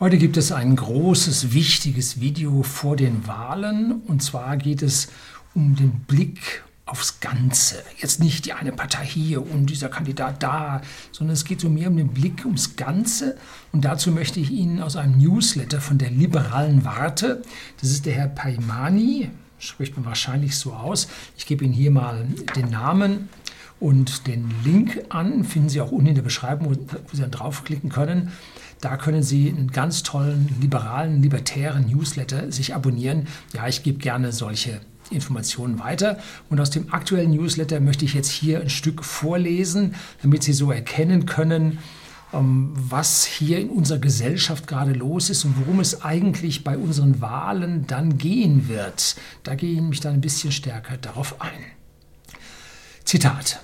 Heute gibt es ein großes, wichtiges Video vor den Wahlen. Und zwar geht es um den Blick aufs Ganze. Jetzt nicht die eine Partei hier und dieser Kandidat da, sondern es geht so mehr um den Blick ums Ganze. Und dazu möchte ich Ihnen aus einem Newsletter von der liberalen Warte, das ist der Herr Paimani, spricht man wahrscheinlich so aus. Ich gebe Ihnen hier mal den Namen und den Link an, finden Sie auch unten in der Beschreibung, wo Sie dann draufklicken können. Da können Sie einen ganz tollen, liberalen, libertären Newsletter sich abonnieren. Ja, ich gebe gerne solche Informationen weiter. Und aus dem aktuellen Newsletter möchte ich jetzt hier ein Stück vorlesen, damit Sie so erkennen können, ähm, was hier in unserer Gesellschaft gerade los ist und worum es eigentlich bei unseren Wahlen dann gehen wird. Da gehe ich mich dann ein bisschen stärker darauf ein. Zitat.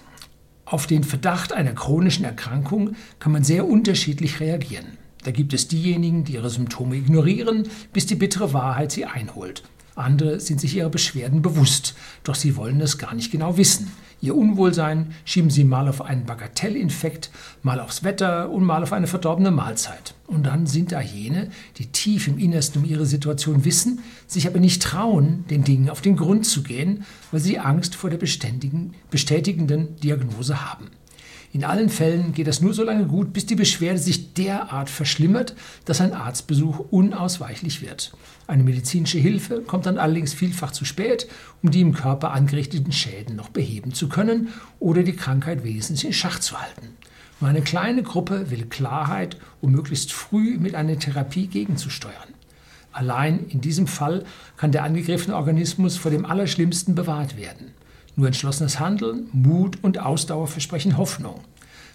Auf den Verdacht einer chronischen Erkrankung kann man sehr unterschiedlich reagieren. Da gibt es diejenigen, die ihre Symptome ignorieren, bis die bittere Wahrheit sie einholt. Andere sind sich ihrer Beschwerden bewusst, doch sie wollen es gar nicht genau wissen. Ihr Unwohlsein schieben sie mal auf einen Bagatellinfekt, mal aufs Wetter und mal auf eine verdorbene Mahlzeit. Und dann sind da jene, die tief im Innersten um ihre Situation wissen, sich aber nicht trauen, den Dingen auf den Grund zu gehen, weil sie Angst vor der bestätigenden Diagnose haben. In allen Fällen geht das nur so lange gut, bis die Beschwerde sich derart verschlimmert, dass ein Arztbesuch unausweichlich wird. Eine medizinische Hilfe kommt dann allerdings vielfach zu spät, um die im Körper angerichteten Schäden noch beheben zu können oder die Krankheit wenigstens in Schach zu halten. Nur eine kleine Gruppe will Klarheit, um möglichst früh mit einer Therapie gegenzusteuern. Allein in diesem Fall kann der angegriffene Organismus vor dem Allerschlimmsten bewahrt werden. Nur entschlossenes Handeln, Mut und Ausdauer versprechen Hoffnung.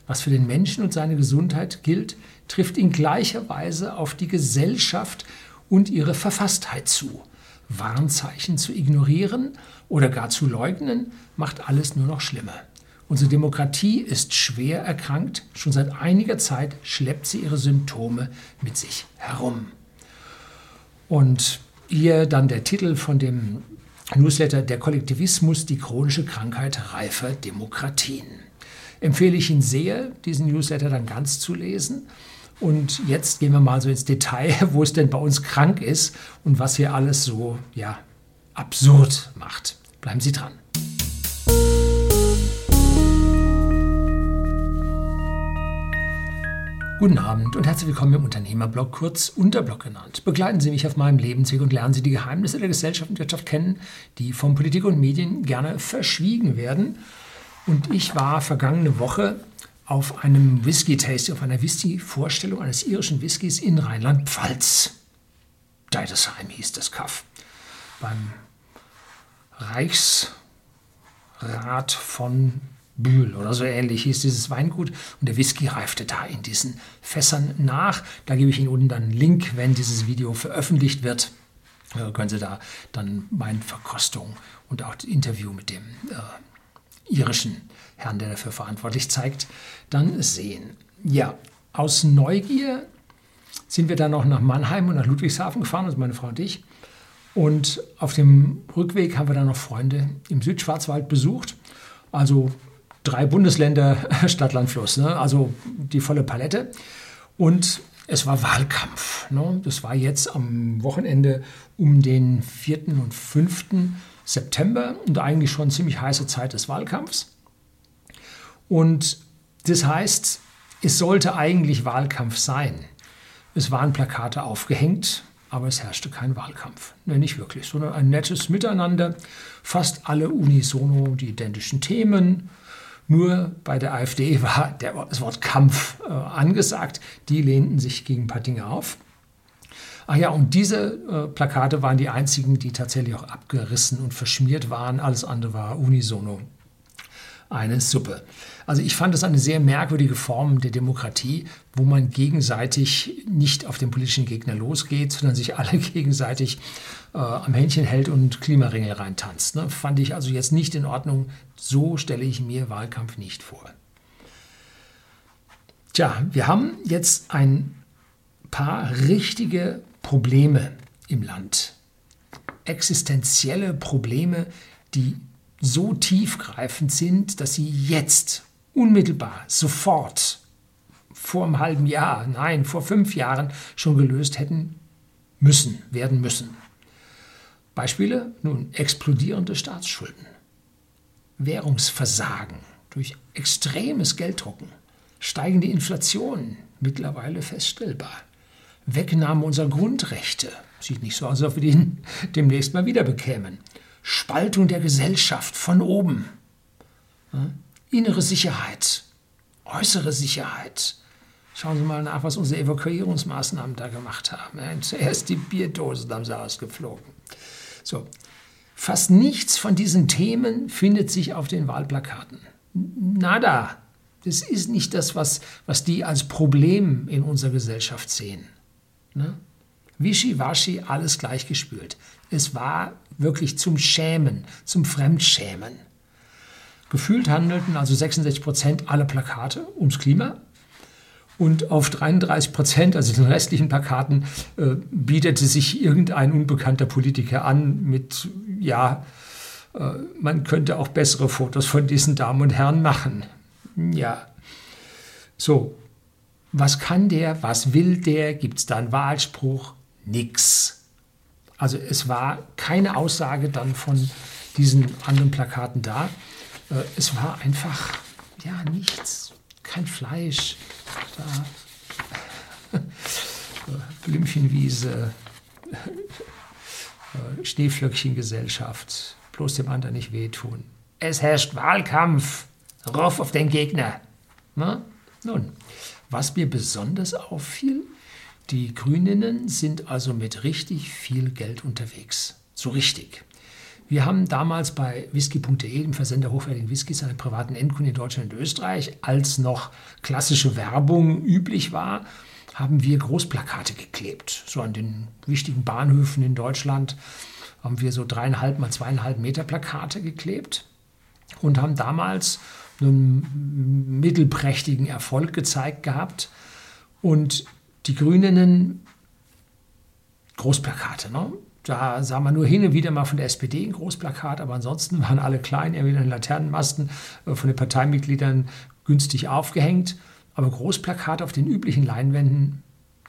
Was für den Menschen und seine Gesundheit gilt, trifft in gleicher Weise auf die Gesellschaft und ihre Verfasstheit zu. Warnzeichen zu ignorieren oder gar zu leugnen, macht alles nur noch schlimmer. Unsere Demokratie ist schwer erkrankt. Schon seit einiger Zeit schleppt sie ihre Symptome mit sich herum. Und hier dann der Titel von dem Newsletter Der Kollektivismus, die chronische Krankheit reifer Demokratien. Empfehle ich Ihnen sehr, diesen Newsletter dann ganz zu lesen. Und jetzt gehen wir mal so ins Detail, wo es denn bei uns krank ist und was hier alles so ja, absurd macht. Bleiben Sie dran. Guten Abend und herzlich willkommen im Unternehmerblog, kurz Unterblog genannt. Begleiten Sie mich auf meinem Lebensweg und lernen Sie die Geheimnisse der Gesellschaft und Wirtschaft kennen, die von Politik und Medien gerne verschwiegen werden. Und ich war vergangene Woche auf einem Whisky-Tasting, auf einer Whisky-Vorstellung eines irischen Whiskys in Rheinland-Pfalz. Deidesheim hieß das Kaff. Beim Reichsrat von Bühl oder so ähnlich hieß dieses Weingut und der Whisky reifte da in diesen Fässern nach. Da gebe ich Ihnen unten dann einen Link, wenn dieses Video veröffentlicht wird. Äh, können Sie da dann meine Verkostung und auch das Interview mit dem äh, irischen Herrn, der dafür verantwortlich zeigt, dann sehen. Ja, aus Neugier sind wir dann noch nach Mannheim und nach Ludwigshafen gefahren, also meine Frau und ich. Und auf dem Rückweg haben wir dann noch Freunde im Südschwarzwald besucht. Also drei Bundesländer, Stadt, Land, Fluss, ne? also die volle Palette. Und es war Wahlkampf. Ne? Das war jetzt am Wochenende um den 4. und 5. September und eigentlich schon ziemlich heiße Zeit des Wahlkampfs. Und das heißt, es sollte eigentlich Wahlkampf sein. Es waren Plakate aufgehängt, aber es herrschte kein Wahlkampf. Ne, nicht wirklich, sondern ein nettes Miteinander. Fast alle unisono die identischen Themen, nur bei der AfD war der, das Wort Kampf äh, angesagt. Die lehnten sich gegen ein paar Dinge auf. Ach ja, und diese äh, Plakate waren die einzigen, die tatsächlich auch abgerissen und verschmiert waren. Alles andere war unisono eine Suppe. Also ich fand es eine sehr merkwürdige Form der Demokratie, wo man gegenseitig nicht auf den politischen Gegner losgeht, sondern sich alle gegenseitig äh, am Händchen hält und Klimaringel reintanzt. Ne? Fand ich also jetzt nicht in Ordnung. So stelle ich mir Wahlkampf nicht vor. Tja, wir haben jetzt ein paar richtige Probleme im Land. Existenzielle Probleme, die so tiefgreifend sind, dass sie jetzt unmittelbar, sofort vor einem halben Jahr, nein, vor fünf Jahren schon gelöst hätten müssen, werden müssen. Beispiele? Nun, explodierende Staatsschulden, Währungsversagen durch extremes Gelddrucken, steigende Inflation, mittlerweile feststellbar, Wegnahme unserer Grundrechte, sieht nicht so aus, als ob wir die demnächst mal wieder bekämen, Spaltung der Gesellschaft von oben, innere Sicherheit, äußere Sicherheit. Schauen Sie mal nach, was unsere Evakuierungsmaßnahmen da gemacht haben. Zuerst die Bierdosen haben sie ausgeflogen. So, fast nichts von diesen Themen findet sich auf den Wahlplakaten. Nada. Das ist nicht das, was, was die als Problem in unserer Gesellschaft sehen. Ne? Wischiwaschi, alles gleichgespült. Es war wirklich zum Schämen, zum Fremdschämen. Gefühlt handelten also 66 Prozent aller Plakate ums Klima. Und auf 33 Prozent, also den restlichen Plakaten, äh, bietete sich irgendein unbekannter Politiker an mit, ja, äh, man könnte auch bessere Fotos von diesen Damen und Herren machen. Ja. So, was kann der, was will der, gibt es da einen Wahlspruch? Nix. Also es war keine Aussage dann von diesen anderen Plakaten da. Äh, es war einfach, ja, nichts, kein Fleisch. Da. Blümchenwiese, äh, Schneeflöckchengesellschaft, bloß dem anderen nicht wehtun. Es herrscht Wahlkampf, rauf auf den Gegner. Na? Nun, was mir besonders auffiel, die Grüninnen sind also mit richtig viel Geld unterwegs. So richtig. Wir haben damals bei whisky.de, dem Versender hochwertigen Whiskys, einen privaten Endkunden in Deutschland und Österreich, als noch klassische Werbung üblich war, haben wir Großplakate geklebt. So an den wichtigen Bahnhöfen in Deutschland haben wir so dreieinhalb mal zweieinhalb Meter Plakate geklebt und haben damals einen mittelprächtigen Erfolg gezeigt gehabt. Und die Grünen Großplakate. Ne? Da sah man nur hin und wieder mal von der SPD ein Großplakat, aber ansonsten waren alle klein, irgendwie in Laternenmasten äh, von den Parteimitgliedern günstig aufgehängt. Aber Großplakate auf den üblichen Leinwänden,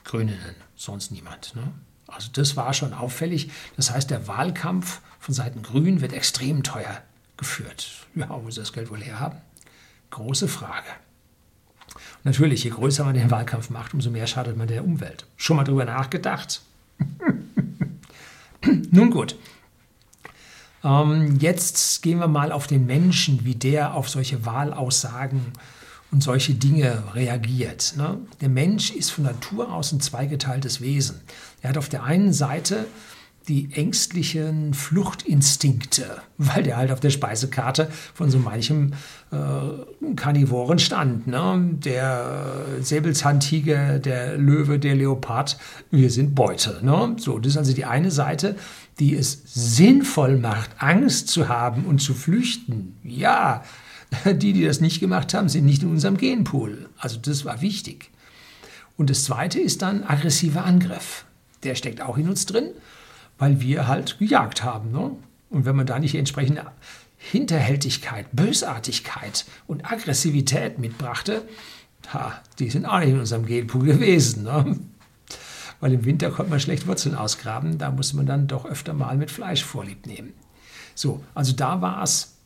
Grünen, sonst niemand. Ne? Also das war schon auffällig. Das heißt, der Wahlkampf von Seiten Grün wird extrem teuer geführt. Ja, wo sie das Geld wohl herhaben? Große Frage. Und natürlich, je größer man den Wahlkampf macht, umso mehr schadet man der Umwelt. Schon mal drüber nachgedacht? Nun gut. Ähm, jetzt gehen wir mal auf den Menschen, wie der auf solche Wahlaussagen und solche Dinge reagiert. Ne? Der Mensch ist von Natur aus ein zweigeteiltes Wesen. Er hat auf der einen Seite die ängstlichen Fluchtinstinkte, weil der halt auf der Speisekarte von so manchem äh, Karnivoren stand. Ne? Der Säbelzahntiger, der Löwe, der Leopard, wir sind Beute. Ne? So, das ist also die eine Seite, die es sinnvoll macht, Angst zu haben und zu flüchten. Ja, die, die das nicht gemacht haben, sind nicht in unserem Genpool. Also das war wichtig. Und das Zweite ist dann aggressiver Angriff. Der steckt auch in uns drin weil wir halt gejagt haben. Ne? Und wenn man da nicht entsprechende Hinterhältigkeit, Bösartigkeit und Aggressivität mitbrachte, ha, die sind auch nicht in unserem Genpool gewesen. Ne? Weil im Winter konnte man schlecht Wurzeln ausgraben, da muss man dann doch öfter mal mit Fleisch vorlieb nehmen. So, also da war es,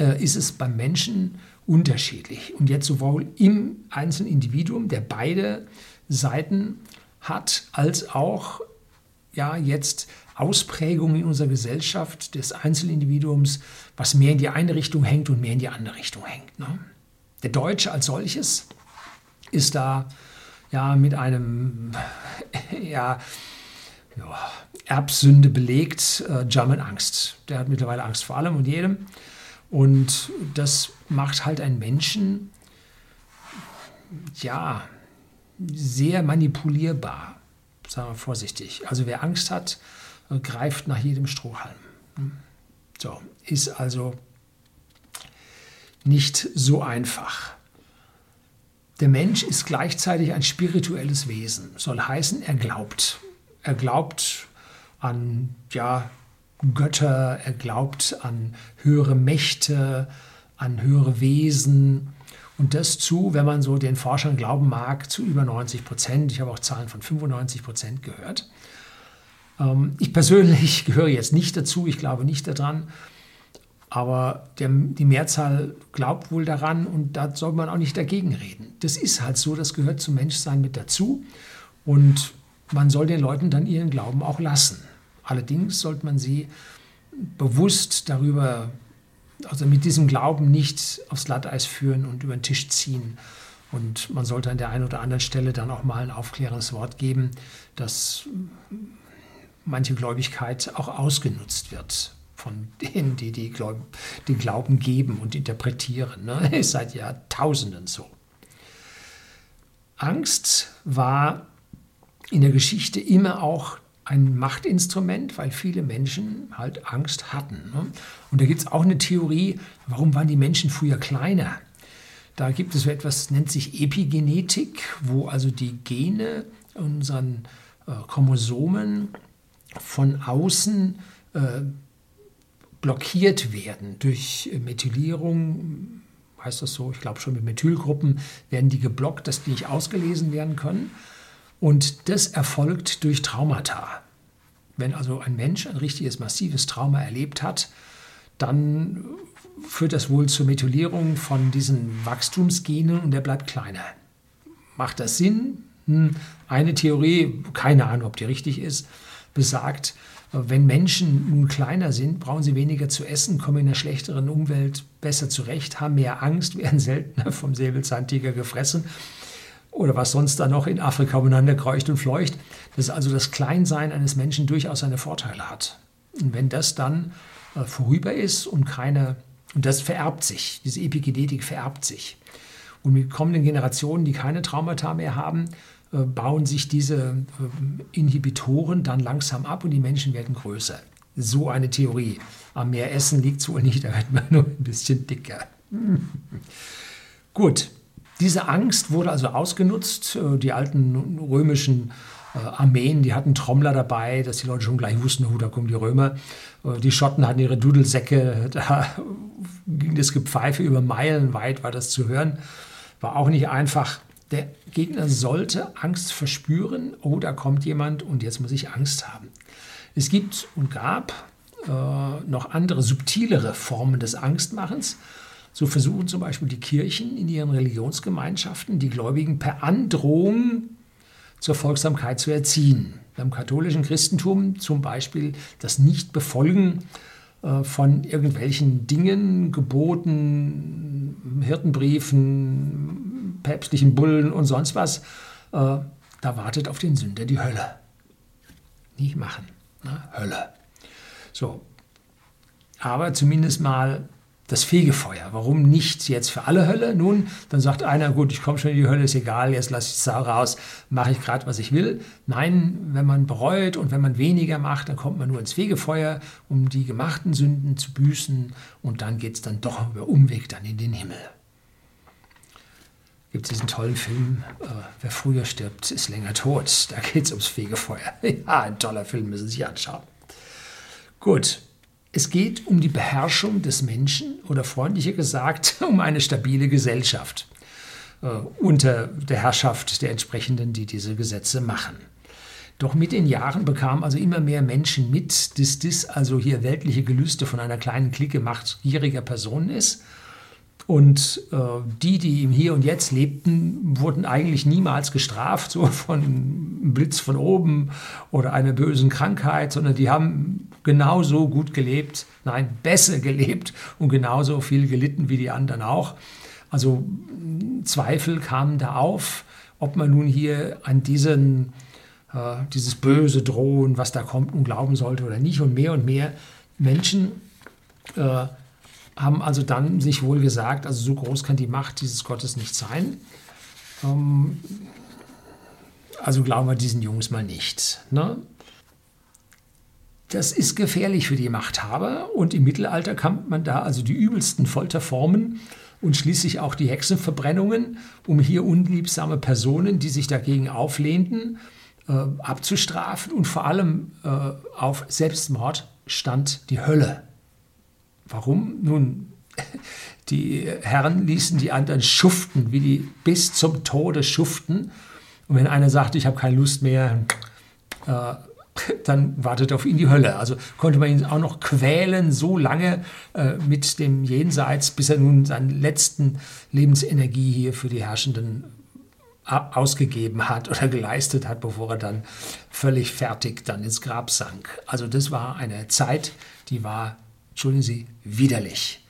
äh, ist es beim Menschen unterschiedlich. Und jetzt sowohl im einzelnen Individuum, der beide Seiten hat, als auch ja jetzt Ausprägungen in unserer Gesellschaft des Einzelindividuums, was mehr in die eine Richtung hängt und mehr in die andere Richtung hängt. Ne? Der Deutsche als solches ist da ja mit einem ja, ja, Erbsünde belegt, äh, German Angst. Der hat mittlerweile Angst vor allem und jedem. Und das macht halt einen Menschen ja sehr manipulierbar, sagen wir vorsichtig. Also wer Angst hat, greift nach jedem Strohhalm. So, ist also nicht so einfach. Der Mensch ist gleichzeitig ein spirituelles Wesen, soll heißen, er glaubt. Er glaubt an ja, Götter, er glaubt an höhere Mächte, an höhere Wesen Und das zu, wenn man so den Forschern glauben mag, zu über 90 Prozent. Ich habe auch Zahlen von 95 Prozent gehört. Ähm, ich persönlich gehöre jetzt nicht dazu, ich glaube nicht daran. Aber der, die Mehrzahl glaubt wohl daran und da soll man auch nicht dagegen reden. Das ist halt so, das gehört zum Menschsein mit dazu. Und man soll den Leuten dann ihren Glauben auch lassen. Allerdings sollte man sie bewusst darüber, also mit diesem Glauben nicht aufs Glatteis führen und über den Tisch ziehen. Und man sollte an der einen oder anderen Stelle dann auch mal ein aufklärendes Wort geben, dass manche Gläubigkeit auch ausgenutzt wird von denen, die, die Glaub, den Glauben geben und interpretieren. Ne? Ist seit Jahrtausenden so. Angst war in der Geschichte immer auch ein Machtinstrument, weil viele Menschen halt Angst hatten. Ne? Und da gibt es auch eine Theorie, warum waren die Menschen früher kleiner? Da gibt es so etwas, nennt sich Epigenetik, wo also die Gene unseren äh, Chromosomen von außen äh, blockiert werden durch Methylierung, heißt das so, ich glaube schon mit Methylgruppen werden die geblockt, dass die nicht ausgelesen werden können. Und das erfolgt durch Traumata. Wenn also ein Mensch ein richtiges massives Trauma erlebt hat, dann führt das wohl zur Methylierung von diesen Wachstumsgenen und der bleibt kleiner. Macht das Sinn? Hm, eine Theorie, keine Ahnung, ob die richtig ist, besagt, wenn Menschen nun kleiner sind, brauchen sie weniger zu essen, kommen in einer schlechteren Umwelt besser zurecht, haben mehr Angst, werden seltener vom Säbelzahntiger gefressen oder was sonst da noch in Afrika umeinander kreucht und fleucht, dass also das Kleinsein eines Menschen durchaus seine Vorteile hat. Und wenn das dann äh, vorüber ist und keine, und das vererbt sich, diese Epigenetik vererbt sich. Und mit kommenden Generationen, die keine Traumata mehr haben, bauen sich diese äh, Inhibitoren dann langsam ab und die Menschen werden größer. So eine Theorie. Am mehr Essen liegt es wohl nicht, da wird man nur ein bisschen dicker. Gut, diese Angst wurde also ausgenutzt. Äh, die alten römischen äh, Armeen, die hatten Trommler dabei, dass die Leute schon gleich wussten, oh, da kommen die Römer. Äh, die Schotten hatten ihre Dudelsäcke, da ging das Gepfeife über Meilen weit, war das zu hören. War auch nicht einfach. Der Gegner sollte Angst verspüren, oh, da kommt jemand und jetzt muss ich Angst haben. Es gibt und gab äh, noch andere subtilere Formen des Angstmachens. So versuchen zum Beispiel die Kirchen in ihren Religionsgemeinschaften die Gläubigen per Androhung zur Folgsamkeit zu erziehen. Beim katholischen Christentum zum Beispiel das Nichtbefolgen von irgendwelchen Dingen, Geboten, Hirtenbriefen, päpstlichen Bullen und sonst was, äh, da wartet auf den Sünder die Hölle. Nicht machen. Ne? Hölle. So. Aber zumindest mal das Fegefeuer. Warum nicht jetzt für alle Hölle? Nun, dann sagt einer, gut, ich komme schon in die Hölle, ist egal, jetzt lasse ich es raus, mache ich gerade, was ich will. Nein, wenn man bereut und wenn man weniger macht, dann kommt man nur ins Fegefeuer, um die gemachten Sünden zu büßen und dann geht es dann doch über Umweg dann in den Himmel. Gibt es diesen tollen Film, äh, Wer früher stirbt, ist länger tot. Da geht es ums Fegefeuer. ja, ein toller Film, müssen Sie sich anschauen. Gut, es geht um die Beherrschung des Menschen oder freundlicher gesagt um eine stabile Gesellschaft äh, unter der Herrschaft der entsprechenden, die diese Gesetze machen. Doch mit den Jahren bekamen also immer mehr Menschen mit, dass das also hier weltliche Gelüste von einer kleinen Clique machtgieriger Personen ist und äh, die, die im Hier und Jetzt lebten, wurden eigentlich niemals gestraft, so von einem Blitz von oben oder einer bösen Krankheit, sondern die haben genauso gut gelebt, nein, besser gelebt und genauso viel gelitten wie die anderen auch. Also Zweifel kamen da auf, ob man nun hier an diesen, äh, dieses böse Drohen, was da kommt, und glauben sollte oder nicht. Und mehr und mehr Menschen äh, haben also dann sich wohl gesagt, also so groß kann die Macht dieses Gottes nicht sein. Ähm, also glauben wir diesen Jungs mal nicht. Ne? Das ist gefährlich für die Machthaber und im Mittelalter kann man da also die übelsten Folterformen und schließlich auch die Hexenverbrennungen, um hier unliebsame Personen, die sich dagegen auflehnten, äh, abzustrafen und vor allem äh, auf Selbstmord stand die Hölle. Warum? Nun, die Herren ließen die anderen schuften, wie die bis zum Tode schuften. Und wenn einer sagte, ich habe keine Lust mehr, äh, dann wartet auf ihn die Hölle. Also konnte man ihn auch noch quälen, so lange äh, mit dem Jenseits, bis er nun seine letzten Lebensenergie hier für die Herrschenden ausgegeben hat oder geleistet hat, bevor er dann völlig fertig dann ins Grab sank. Also das war eine Zeit, die war, entschuldigen Sie, widerlich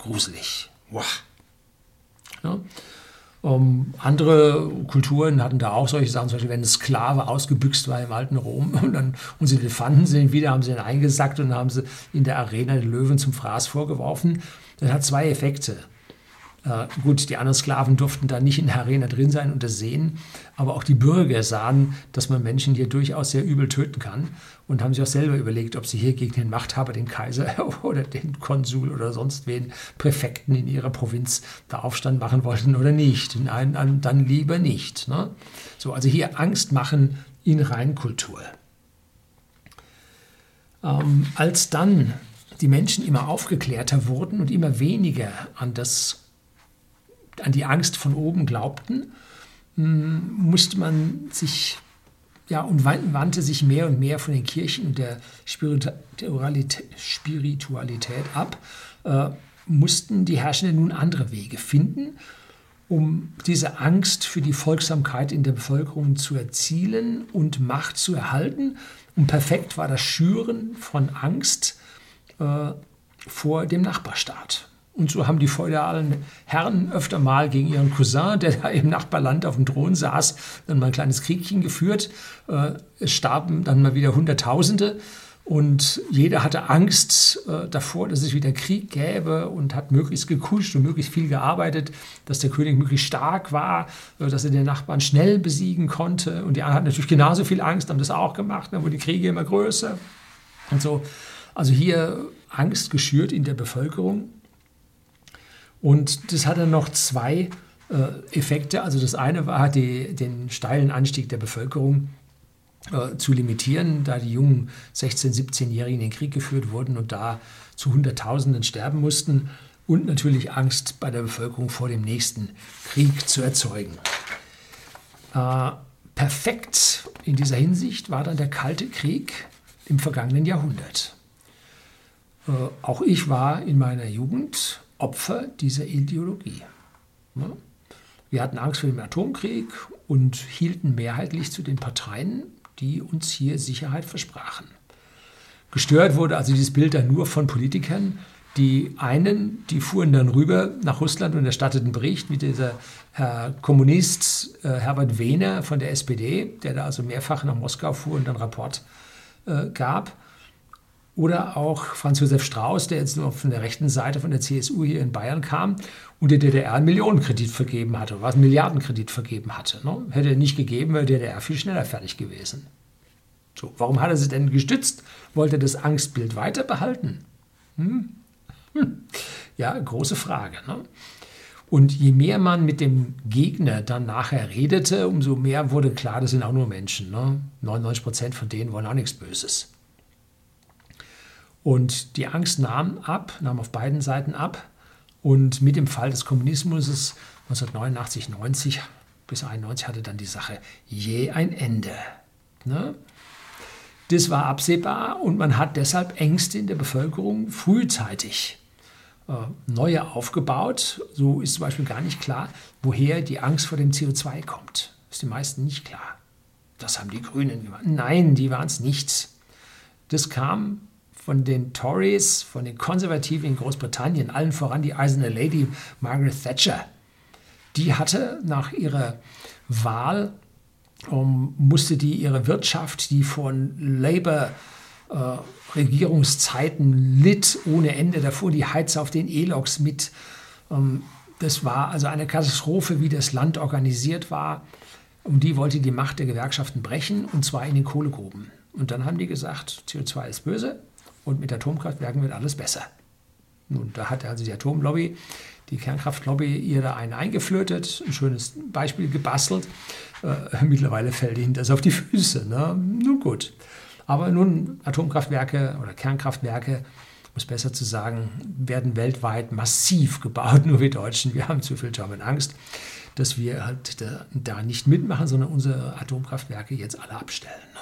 gruselig. Wow. Ja. Um, andere Kulturen hatten da auch solche Sachen, zum Beispiel wenn ein Sklave ausgebüxt war im alten Rom und, dann, fanden sie ihn wieder, haben sie ihn eingesackt und haben sie in der Arena den Löwen zum Fraß vorgeworfen. Das hat zwei Effekte. Äh, gut, die anderen Sklaven durften da nicht in der Arena drin sein und das sehen, aber auch die Bürger sahen, dass man Menschen hier durchaus sehr übel töten kann und haben sich auch selber überlegt, ob sie hier gegen den Machthaber, den Kaiser oder den Konsul oder sonst wen, Präfekten in ihrer Provinz da Aufstand machen wollten oder nicht. Nein, dann lieber nicht. Ne? So, also hier Angst machen in Reinkultur. Ähm, als dann die Menschen immer aufgeklärter wurden und immer weniger an das an die Angst von oben glaubten, hm, musste man sich ja, und wandte sich mehr und mehr von den Kirchen und der Spiritualität, ab, äh, mussten die Herrschenden nun andere Wege finden, um diese Angst für die Folgsamkeit in der Bevölkerung zu erzielen und Macht zu erhalten. Und perfekt war das Schüren von Angst äh, vor dem Nachbarstaat. Und so haben die feudalen Herren öfter mal gegen ihren Cousin, der da im Nachbarland auf dem Thron saß, dann mal ein kleines Kriegchen geführt. Äh, es starben dann mal wieder Hunderttausende. Und jeder hatte Angst äh, davor, dass es wieder Krieg gäbe und hat möglichst gekuscht und möglichst viel gearbeitet, dass der König möglichst stark war, äh, dass er den Nachbarn schnell besiegen konnte. Und die anderen hatten natürlich genauso viel Angst, haben das auch gemacht, dann wurden die Kriege immer größer. Und so. Also hier Angst geschürt in der Bevölkerung. Und das hatte noch zwei äh, Effekte. Also das eine war, die, den steilen Anstieg der Bevölkerung äh, zu limitieren, da die jungen 16-, 17-Jährigen in den Krieg geführt wurden und da zu Hunderttausenden sterben mussten. Und natürlich Angst bei der Bevölkerung vor dem nächsten Krieg zu erzeugen. Äh, perfekt in dieser Hinsicht war dann der Kalte Krieg im vergangenen Jahrhundert. Äh, auch ich war in meiner Jugend Opfer dieser Ideologie. Wir hatten Angst vor dem Atomkrieg und hielten mehrheitlich zu den Parteien, die uns hier Sicherheit versprachen. Gestört wurde also dieses Bild dann nur von Politikern. Die einen, die fuhren dann rüber nach Russland und erstatteten Bericht, wie dieser Herr Kommunist äh, Herbert Wehner von der SPD, der da also mehrfach nach Moskau fuhr und dann Rapport äh, gab. Oder auch Franz Josef Strauß, der jetzt nur von der rechten Seite von der CSU hier in Bayern kam und der DDR einen Millionenkredit vergeben hatte, oder was einen Milliardenkredit vergeben hatte. Ne? Hätte er nicht gegeben, wäre DDR viel schneller fertig gewesen. So, warum hat er sie denn gestützt? Wollte er das Angstbild weiter behalten? Hm? Hm. Ja, große Frage. Ne? Und je mehr man mit dem Gegner dann nachher redete, umso mehr wurde klar, das sind auch nur Menschen. Ne? 99 Prozent von denen wollen auch nichts Böses. Und die Angst nahm ab, nahm auf beiden Seiten ab. Und mit dem Fall des Kommunismus 1989, 90 bis 91 hatte dann die Sache je ein Ende. Ne? Das war absehbar und man hat deshalb Ängste in der Bevölkerung frühzeitig äh, neue aufgebaut. So ist zum Beispiel gar nicht klar, woher die Angst vor dem CO2 kommt. Ist den meisten nicht klar. Das haben die Grünen gemacht. Nein, die waren es nicht. Das kam von den Tories, von den Konservativen in Großbritannien, allen voran die eiserne Lady Margaret Thatcher. Die hatte nach ihrer Wahl, um, musste die ihre Wirtschaft, die von Labour äh, Regierungszeiten litt ohne Ende, da fuhr die Heizer auf den E-Loks mit. Ähm, das war also eine Katastrophe, wie das Land organisiert war. Und die wollte die Macht der Gewerkschaften brechen, und zwar in den Kohlegruben. Und dann haben die gesagt, CO2 ist böse, und mit Atomkraftwerken wird alles besser. Nun, da hat also die Atomlobby, die Kernkraftlobby, ihr da einen eingeflötet, ein schönes Beispiel gebastelt. Äh, mittlerweile fällt ihnen das auf die Füße. Ne? Nun gut. Aber nun Atomkraftwerke oder Kernkraftwerke um es besser zu sagen, werden weltweit massiv gebaut, nur wir Deutschen, wir haben zu viel und Angst, dass wir halt da, da nicht mitmachen, sondern unsere Atomkraftwerke jetzt alle abstellen. Ne?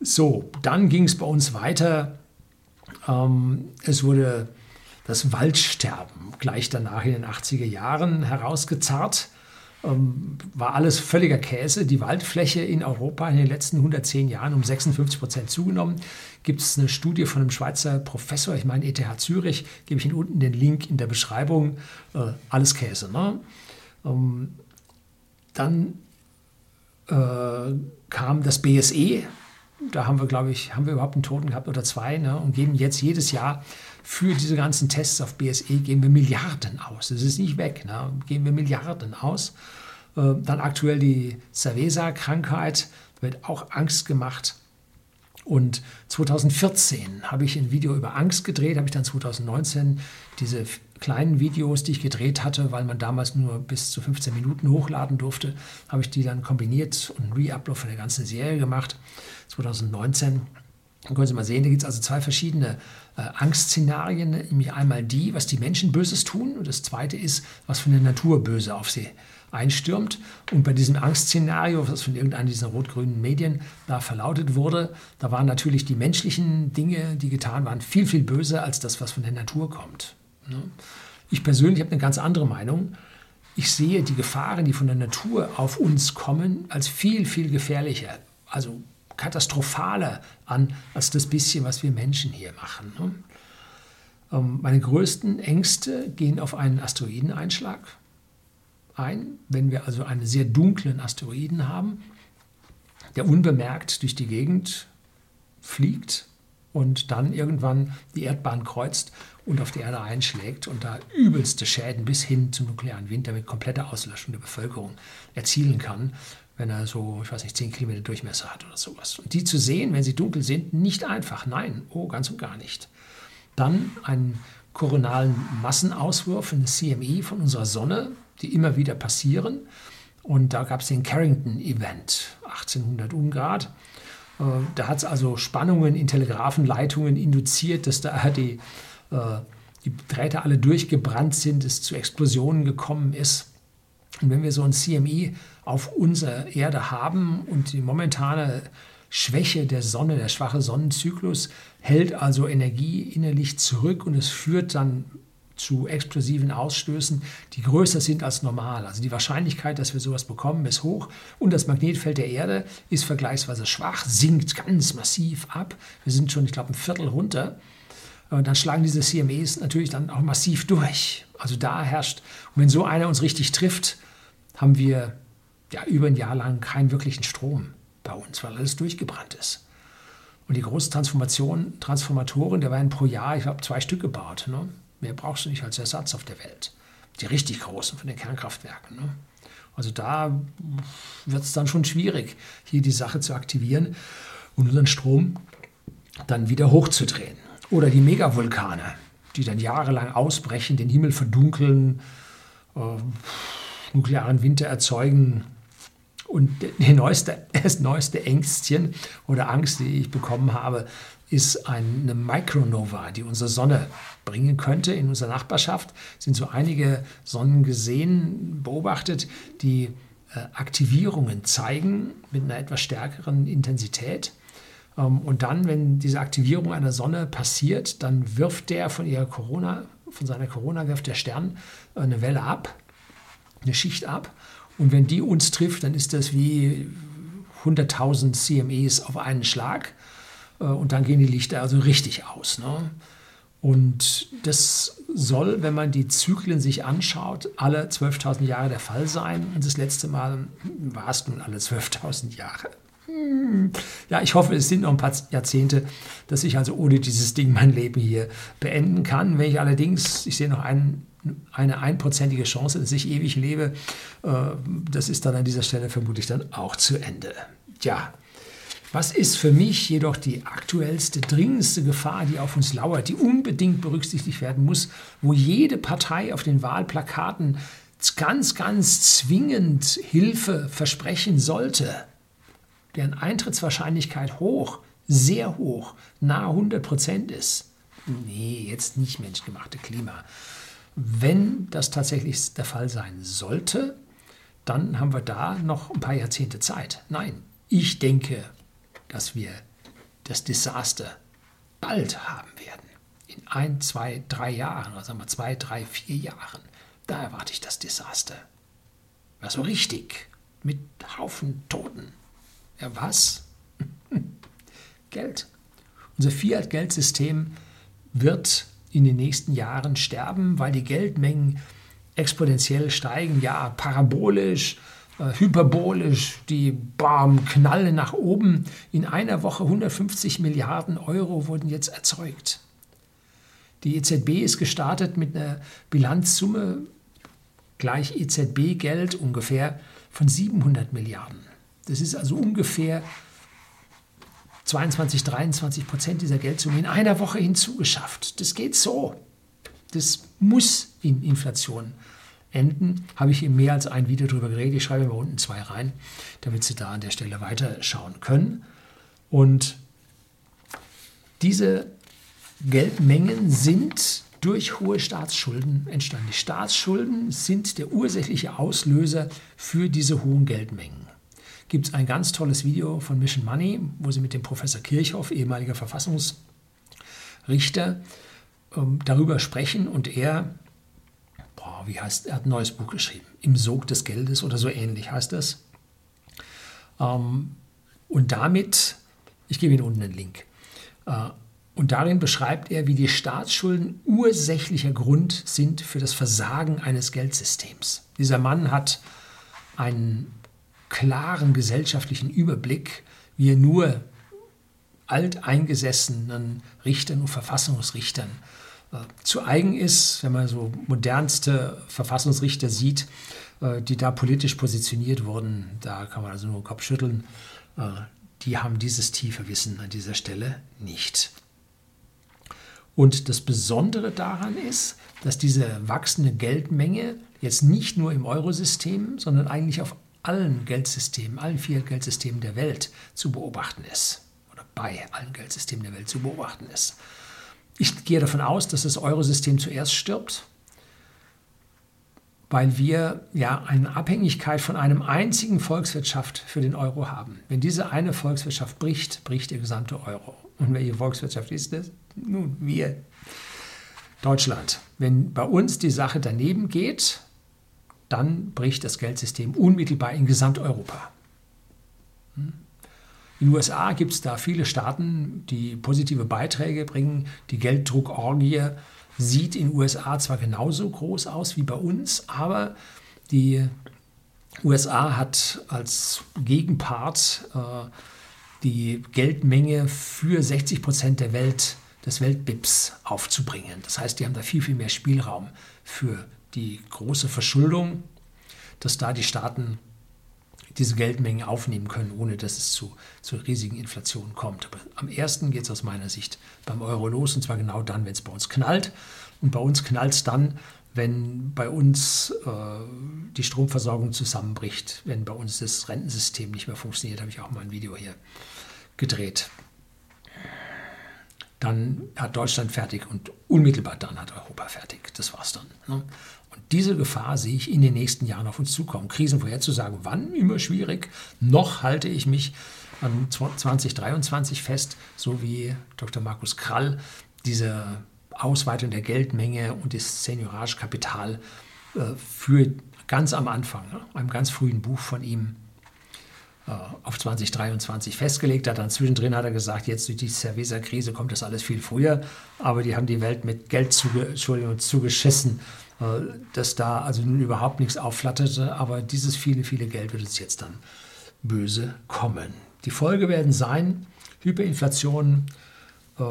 So, dann ging es bei uns weiter. Ähm, es wurde das Waldsterben gleich danach in den 80er Jahren herausgezerrt. Ähm, war alles völliger Käse. Die Waldfläche in Europa in den letzten 110 Jahren um 56 Prozent zugenommen. Gibt es eine Studie von einem Schweizer Professor, ich meine ETH Zürich, gebe ich Ihnen unten den Link in der Beschreibung. Äh, alles Käse. Ne? Ähm, dann äh, kam das BSE. Da haben wir, glaube ich, haben wir überhaupt einen Toten gehabt oder zwei ne? und geben jetzt jedes Jahr für diese ganzen Tests auf BSE geben wir Milliarden aus. Das ist nicht weg, ne? geben wir Milliarden aus. Äh, dann aktuell die Cerveza-Krankheit, wird auch Angst gemacht. Und 2014 habe ich ein Video über Angst gedreht, habe ich dann 2019 diese kleinen Videos, die ich gedreht hatte, weil man damals nur bis zu 15 Minuten hochladen durfte, habe ich die dann kombiniert und Re-Upload von der ganzen Serie gemacht. 2019 dann können Sie mal sehen, da gibt es also zwei verschiedene äh, Angstszenarien. Nämlich einmal die, was die Menschen Böses tun und das zweite ist, was von der Natur böse auf sie einstürmt. Und bei diesem Angstszenario, was von irgendeinem dieser rot-grünen Medien da verlautet wurde, da waren natürlich die menschlichen Dinge, die getan waren, viel, viel böser als das, was von der Natur kommt. Ne? Ich persönlich habe eine ganz andere Meinung. Ich sehe die Gefahren, die von der Natur auf uns kommen, als viel, viel gefährlicher. Also katastrophaler an als das bisschen, was wir Menschen hier machen. Ne? Ähm, meine größten Ängste gehen auf einen Asteroideneinschlag ein, wenn wir also einen sehr dunklen Asteroiden haben, der unbemerkt durch die Gegend fliegt und dann irgendwann die Erdbahn kreuzt und auf die Erde einschlägt und da übelste Schäden bis hin zum nuklearen Winter mit kompletter Auslöschung der Bevölkerung erzielen kann wenn er so, ich weiß nicht, 10 Kilometer Durchmesser hat oder sowas. Und die zu sehen, wenn sie dunkel sind, nicht einfach. Nein, oh, ganz und gar nicht. Dann einen koronalen Massenauswurf, eine CME von unserer Sonne, die immer wieder passieren. Und da gab es den Carrington-Event, 1800 Ungrad. Äh, da hat es also Spannungen in Telegrafenleitungen induziert, dass da die, äh, die Drähte alle durchgebrannt sind, es zu Explosionen gekommen ist. Und wenn wir so ein CME auf unserer Erde haben und die momentane Schwäche der Sonne, der schwache Sonnenzyklus, hält also Energie innerlich zurück und es führt dann zu explosiven Ausstößen, die größer sind als normal. Also die Wahrscheinlichkeit, dass wir sowas bekommen, ist hoch und das Magnetfeld der Erde ist vergleichsweise schwach, sinkt ganz massiv ab. Wir sind schon, ich glaube, ein Viertel runter. Und dann schlagen diese CMEs natürlich dann auch massiv durch. Also da herrscht, und wenn so einer uns richtig trifft, haben wir ja, über ein Jahr lang keinen wirklichen Strom bei uns, weil alles durchgebrannt ist. Und die großen Transformation, Transformatoren, der werden pro Jahr, ich habe zwei Stück gebaut. Ne? Mehr brauchst du nicht als Ersatz auf der Welt. Die richtig großen von den Kernkraftwerken. Ne? Also da wird es dann schon schwierig, hier die Sache zu aktivieren und unseren Strom dann wieder hochzudrehen. Oder die Megavulkane, die dann jahrelang ausbrechen, den Himmel verdunkeln, äh, nuklearen Winter erzeugen, und die neueste, das neueste Ängstchen oder Angst, die ich bekommen habe, ist eine Micronova, die unsere Sonne bringen könnte in unserer Nachbarschaft. Es sind so einige Sonnen gesehen, beobachtet, die äh, Aktivierungen zeigen mit einer etwas stärkeren Intensität. Ähm, und dann, wenn diese Aktivierung einer Sonne passiert, dann wirft der von ihrer Corona, von seiner Corona wirft der Stern eine Welle ab, eine Schicht ab. Und wenn die uns trifft, dann ist das wie 100.000 CMEs auf einen Schlag. Äh, und dann gehen die Lichter also richtig aus. Ne? Und das soll, wenn man die Zyklen sich anschaut, alle 12.000 Jahre der Fall sein. Und das letzte Mal war es nun alle 12.000 Jahre. Hm. Ja, ich hoffe, es sind noch ein paar Jahrzehnte, dass ich also ohne dieses Ding mein Leben hier beenden kann. Wenn ich allerdings, ich sehe noch einen eine einprozentige Chance, dass ich ewig lebe, äh, das ist dann an dieser Stelle vermutlich dann auch zu Ende. Ja, was ist für mich jedoch die aktuellste, dringendste Gefahr, die auf uns lauert, die unbedingt berücksichtigt werden muss, wo jede Partei auf den Wahlplakaten ganz, ganz zwingend Hilfe versprechen sollte, deren Eintrittswahrscheinlichkeit hoch sehr hoch, nahe 100 Prozent ist, nee, jetzt nicht menschgemachte Klima. Wenn das tatsächlich der Fall sein sollte, dann haben wir da noch ein paar Jahrzehnte Zeit. Nein, ich denke, dass wir das Desaster bald haben werden. In ein, zwei, drei Jahren, oder sagen wir zwei, drei, vier Jahren. Da erwarte ich das Desaster. Also richtig, mit Haufen Toten. Ja, was? Geld. Unser Fiat-Geldsystem wird in den nächsten Jahren sterben, weil die Geldmengen exponentiell steigen, ja, parabolisch, äh, hyperbolisch, die bam, knallen nach oben. In einer Woche 150 Milliarden Euro wurden jetzt erzeugt. Die EZB ist gestartet mit einer Bilanzsumme gleich EZB-Geld ungefähr von 700 Milliarden. Das ist also ungefähr 22, 23 Prozent dieser Geldsumme in einer Woche hinzugeschafft. Das geht so. Das muss in Inflation enden. Habe ich in mehr als ein Video darüber geredet. Ich schreibe mal unten zwei rein, damit Sie da an der Stelle weiterschauen können. Und diese Geldmengen sind durch hohe Staatsschulden entstanden. Die Staatsschulden sind der ursächliche Auslöser für diese hohen Geldmengen gibt es ein ganz tolles Video von Mission Money, wo sie mit dem Professor Kirchhoff, ehemaliger Verfassungsrichter, ähm, darüber sprechen und er, boah, wie heißt, er hat ein neues Buch geschrieben, Im Sog des Geldes oder so ähnlich heißt das. Ähm, und damit, ich gebe Ihnen unten einen Link, äh, und darin beschreibt er, wie die Staatsschulden ursächlicher Grund sind für das Versagen eines Geldsystems. Dieser Mann hat einen klaren gesellschaftlichen Überblick, wie er nur alteingesessenen Richtern und Verfassungsrichtern äh, zu eigen ist, wenn man so modernste Verfassungsrichter sieht, äh, die da politisch positioniert wurden, da kann man also nur den Kopf schütteln, äh, die haben dieses tiefe Wissen an dieser Stelle nicht. Und das Besondere daran ist, dass diese wachsende Geldmenge jetzt nicht nur im Eurosystem, sondern eigentlich auf allen Geldsystemen, allen vier Geldsystemen der Welt zu beobachten ist. Oder bei allen Geldsystemen der Welt zu beobachten ist. Ich gehe davon aus, dass das Eurosystem zuerst stirbt, weil wir ja eine Abhängigkeit von einem einzigen Volkswirtschaft für den Euro haben. Wenn diese eine Volkswirtschaft bricht, bricht der gesamte Euro. Und welche Volkswirtschaft ist das? Nun, wir. Deutschland. Wenn bei uns die Sache daneben geht, dann bricht das Geldsystem unmittelbar in Gesamteuropa. Hm? In den USA gibt es da viele Staaten, die positive Beiträge bringen. Die Gelddruckorgie sieht in den USA zwar genauso groß aus wie bei uns, aber die USA hat als Gegenpart äh, die Geldmenge für 60 Prozent der Welt, des Weltbips aufzubringen. Das heißt, die haben da viel, viel mehr Spielraum für die große Verschuldung, dass da die Staaten diese Geldmengen aufnehmen können, ohne dass es zu, zu riesigen Inflationen kommt. Aber am ersten geht es aus meiner Sicht beim Euro los, und zwar genau dann, wenn es bei uns knallt. Und bei uns knallt es dann, wenn bei uns äh, die Stromversorgung zusammenbricht, wenn bei uns das Rentensystem nicht mehr funktioniert, habe ich auch mal ein Video hier gedreht. Dann hat Deutschland fertig und unmittelbar dann hat Europa fertig. Das war's dann. Ne? Und diese Gefahr sehe ich in den nächsten Jahren auf uns zukommen. Krisen vorherzusagen, wann immer schwierig. Noch halte ich mich an 2023 fest, so wie Dr. Markus Krall diese Ausweitung der Geldmenge und des Senioragekapital äh, für ganz am Anfang, ne, einem ganz frühen Buch von ihm, äh, auf 2023 festgelegt hat. Dann zwischendrin hat er gesagt, jetzt durch die Cerveza-Krise kommt das alles viel früher, aber die haben die Welt mit Geld zuge zugeschissen äh, dass da also nun überhaupt nichts aufflatterte, aber dieses viele, viele Geld wird uns jetzt dann böse kommen. Die Folge werden sein, Hyperinflation, äh,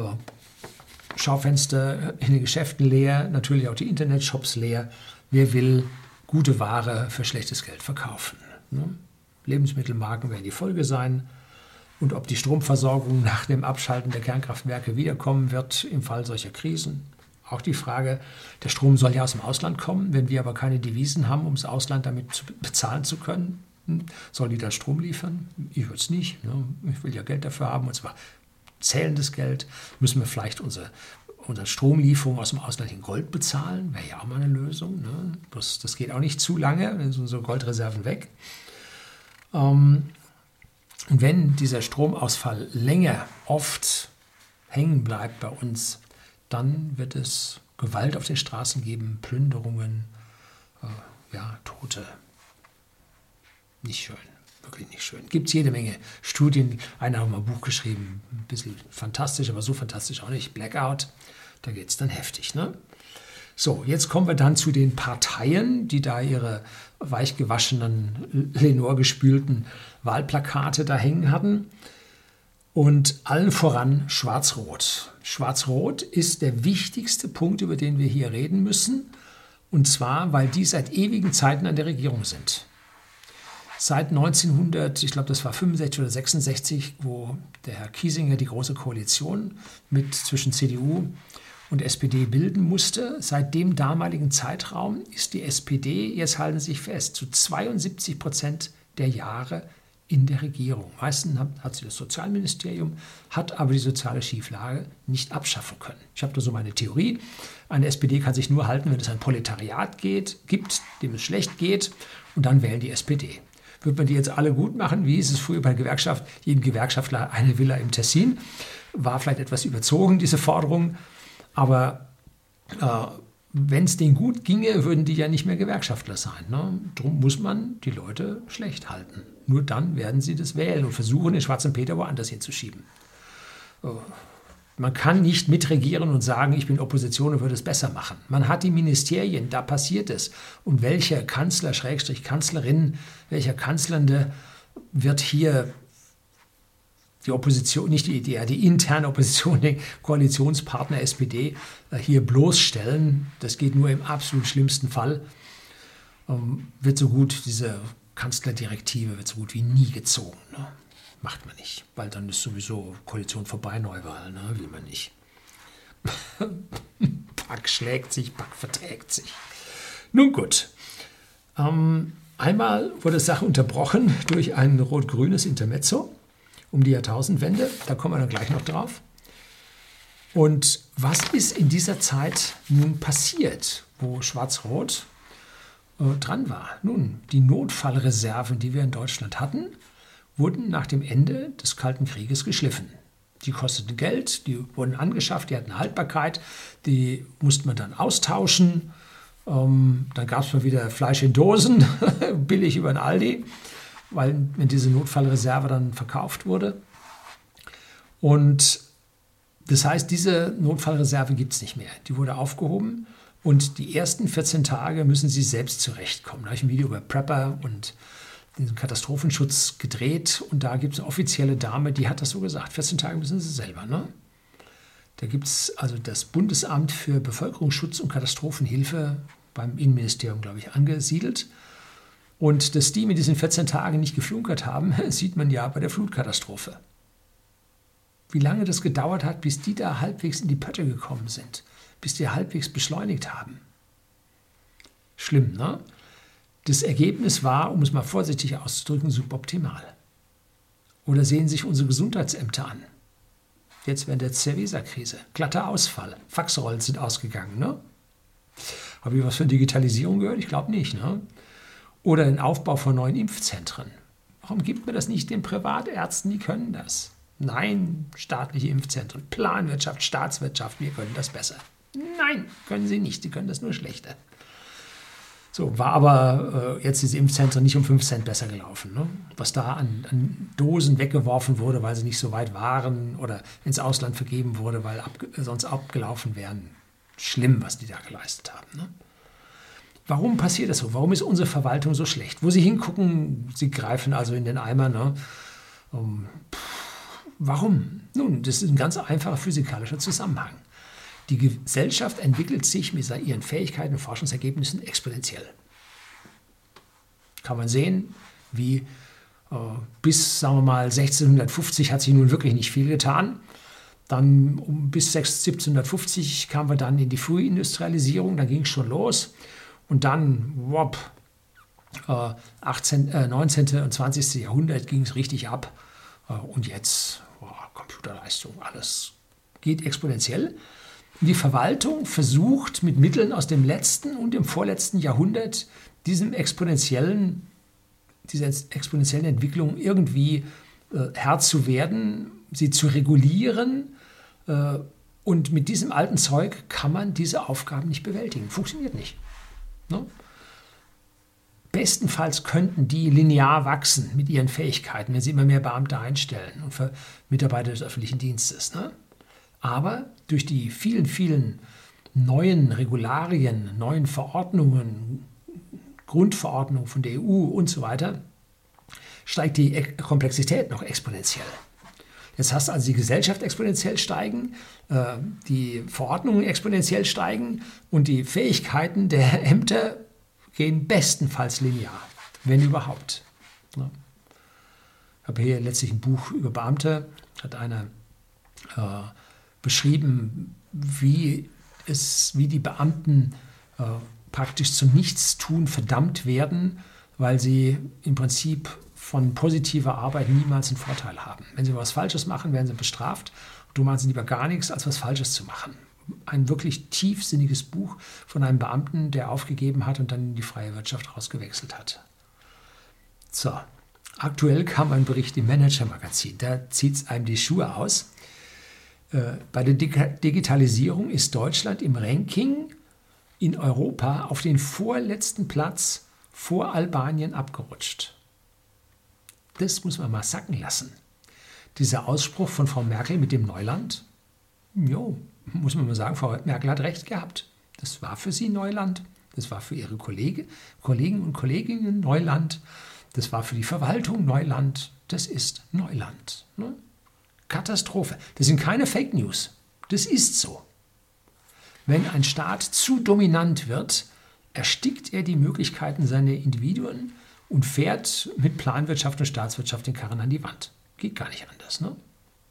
Schaufenster in den Geschäften leer, natürlich auch die Internetshops leer. Wer will gute Ware für schlechtes Geld verkaufen? Ne? Lebensmittelmarken werden die Folge sein. Und ob die Stromversorgung nach dem Abschalten der Kernkraftwerke wiederkommen wird im Fall solcher Krisen, auch die Frage, der Strom soll ja aus dem Ausland kommen, wenn wir aber keine Devisen haben, um das Ausland damit zu bezahlen zu können. Hm, soll die da Strom liefern? Ich würde es nicht. Ne? Ich will ja Geld dafür haben und zwar zählendes Geld? Müssen wir vielleicht unsere, unsere Stromlieferung aus dem Ausland in Gold bezahlen? Wäre ja auch mal eine Lösung. Ne? Das, das geht auch nicht zu lange, dann sind unsere Goldreserven weg. Ähm, wenn dieser Stromausfall länger, oft hängen bleibt bei uns, dann wird es Gewalt auf den Straßen geben, Plünderungen, äh, ja, Tote. Nicht schön, wirklich nicht schön. Gibt es jede Menge Studien. Einer hat mal ein Buch geschrieben, ein bisschen fantastisch, aber so fantastisch auch nicht. Blackout, da geht es dann heftig. Ne? So, jetzt kommen wir dann zu den Parteien, die da ihre weichgewaschenen, Lenore gespülten Wahlplakate da hängen hatten. Und allen voran Schwarz-Rot. Schwarz-Rot ist der wichtigste Punkt, über den wir hier reden müssen. Und zwar, weil die seit ewigen Zeiten an der Regierung sind. Seit 1900, ich glaube, das war 65 oder 66, wo der Herr Kiesinger die Große Koalition mit zwischen CDU und SPD bilden musste. Seit dem damaligen Zeitraum ist die SPD, jetzt halten Sie sich fest, zu 72 Prozent der Jahre in der Regierung. Meistens hat sie das Sozialministerium, hat aber die soziale Schieflage nicht abschaffen können. Ich habe da so meine Theorie. Eine SPD kann sich nur halten, wenn es ein Proletariat geht, gibt, dem es schlecht geht, und dann wählen die SPD. Wird man die jetzt alle gut machen? Wie ist es früher bei Gewerkschaft? Jedem Gewerkschaftler eine Villa im Tessin. War vielleicht etwas überzogen, diese Forderung. Aber äh, wenn es denen gut ginge, würden die ja nicht mehr Gewerkschaftler sein. Ne? Darum muss man die Leute schlecht halten. Nur dann werden sie das wählen und versuchen, den schwarzen Peter woanders hinzuschieben. Äh, man kann nicht mitregieren und sagen, ich bin Opposition und würde es besser machen. Man hat die Ministerien, da passiert es. Und welcher Kanzler, Schrägstrich Kanzlerin, welcher Kanzlernde wird hier die Opposition, nicht die, die, die interne Opposition, den Koalitionspartner SPD äh, hier bloßstellen. Das geht nur im absolut schlimmsten Fall. Ähm, wird so gut, diese Kanzlerdirektive wird so gut wie nie gezogen. Ne? Macht man nicht, weil dann ist sowieso Koalition vorbei, Neuwahl, ne? will man nicht. Pack schlägt sich, Pack verträgt sich. Nun gut. Ähm, einmal wurde Sache unterbrochen durch ein rot-grünes Intermezzo um die Jahrtausendwende. Da kommen wir dann gleich noch drauf. Und was ist in dieser Zeit nun passiert, wo Schwarz-Rot äh, dran war? Nun, die Notfallreserven, die wir in Deutschland hatten, wurden nach dem Ende des Kalten Krieges geschliffen. Die kosteten Geld, die wurden angeschafft, die hatten Haltbarkeit, die musste man dann austauschen. Ähm, dann gab es mal wieder Fleisch in Dosen, billig über den Aldi weil wenn diese Notfallreserve dann verkauft wurde. Und das heißt, diese Notfallreserve gibt es nicht mehr. Die wurde aufgehoben und die ersten 14 Tage müssen Sie selbst zurechtkommen. Da habe ich ein Video über Prepper und den Katastrophenschutz gedreht und da gibt es eine offizielle Dame, die hat das so gesagt. 14 Tage müssen Sie selber. Ne? Da gibt es also das Bundesamt für Bevölkerungsschutz und Katastrophenhilfe beim Innenministerium, glaube ich, angesiedelt. Und dass die mit diesen 14 Tagen nicht geflunkert haben, sieht man ja bei der Flutkatastrophe. Wie lange das gedauert hat, bis die da halbwegs in die Pötte gekommen sind, bis die halbwegs beschleunigt haben. Schlimm, ne? Das Ergebnis war, um es mal vorsichtig auszudrücken, suboptimal. Oder sehen sich unsere Gesundheitsämter an. Jetzt während der Cerveza-Krise. Glatter Ausfall. Faxrollen sind ausgegangen. Ne? Habe ich was von Digitalisierung gehört? Ich glaube nicht. Ne? Oder den Aufbau von neuen Impfzentren. Warum gibt man das nicht den Privatärzten? Die können das. Nein, staatliche Impfzentren, Planwirtschaft, Staatswirtschaft, wir können das besser. Nein, können sie nicht, sie können das nur schlechter. So, war aber äh, jetzt diese Impfzentren nicht um 5 Cent besser gelaufen. Ne? Was da an, an, Dosen weggeworfen wurde, weil sie nicht so weit waren oder ins Ausland vergeben wurde, weil ab, sonst abgelaufen wären. Schlimm, was die da geleistet haben. Ne? Warum passiert das so? Warum ist unsere Verwaltung so schlecht? Wo Sie hingucken, Sie greifen also in den Eimer. Ne? Um, warum? Nun, das ist ein ganz einfacher physikalischer Zusammenhang. Die Gesellschaft entwickelt sich mit ihren Fähigkeiten und Forschungsergebnissen exponentiell. Kann man sehen, wie äh, bis, sagen wir mal, 1650 hat sich nun wirklich nicht viel getan. Dann um, bis 1750 kamen wir dann in die Frühindustrialisierung, da ging es schon los. Und dann, wop, äh, 18, äh, 19. und 20. Jahrhundert ging es richtig ab. Äh, und jetzt, boah, Computerleistung, alles geht exponentiell. Die Verwaltung versucht mit Mitteln aus dem letzten und dem vorletzten Jahrhundert diesem exponentiellen, dieser exponentiellen Entwicklung irgendwie äh, Herr zu werden, sie zu regulieren. Äh, und mit diesem alten Zeug kann man diese Aufgaben nicht bewältigen. Funktioniert nicht. Ne? Bestenfalls könnten die linear wachsen mit ihren Fähigkeiten, wenn sie immer mehr Beamte einstellen und für Mitarbeiter des öffentlichen Dienstes. Ne? Aber durch die vielen, vielen neuen Regularien, neuen Verordnungen, Grundverordnungen von der EU und so weiter, steigt die Komplexität noch exponentiell. Jetzt hast du also die Gesellschaft exponentiell steigen, äh, die Verordnungen exponentiell steigen und die Fähigkeiten der Ämter gehen bestenfalls linear, wenn überhaupt. Ich habe hier letztlich ein Buch über Beamte, hat einer äh, beschrieben, wie, es, wie die Beamten äh, praktisch zum Nichtstun verdammt werden, weil sie im Prinzip von positiver Arbeit niemals einen Vorteil haben. Wenn sie was Falsches machen, werden sie bestraft. Du machst lieber gar nichts, als was Falsches zu machen. Ein wirklich tiefsinniges Buch von einem Beamten, der aufgegeben hat und dann in die freie Wirtschaft rausgewechselt hat. So, aktuell kam ein Bericht im Manager-Magazin. Da zieht es einem die Schuhe aus. Äh, bei der Digitalisierung ist Deutschland im Ranking in Europa auf den vorletzten Platz vor Albanien abgerutscht. Das muss man mal sacken lassen. Dieser Ausspruch von Frau Merkel mit dem Neuland, jo, muss man mal sagen, Frau Merkel hat recht gehabt. Das war für sie Neuland. Das war für ihre Kollege, Kollegen und Kolleginnen Neuland. Das war für die Verwaltung Neuland. Das ist Neuland. Ne? Katastrophe. Das sind keine Fake News. Das ist so. Wenn ein Staat zu dominant wird, erstickt er die Möglichkeiten seiner Individuen und fährt mit Planwirtschaft und Staatswirtschaft den Karren an die Wand. Geht gar nicht anders. Ne?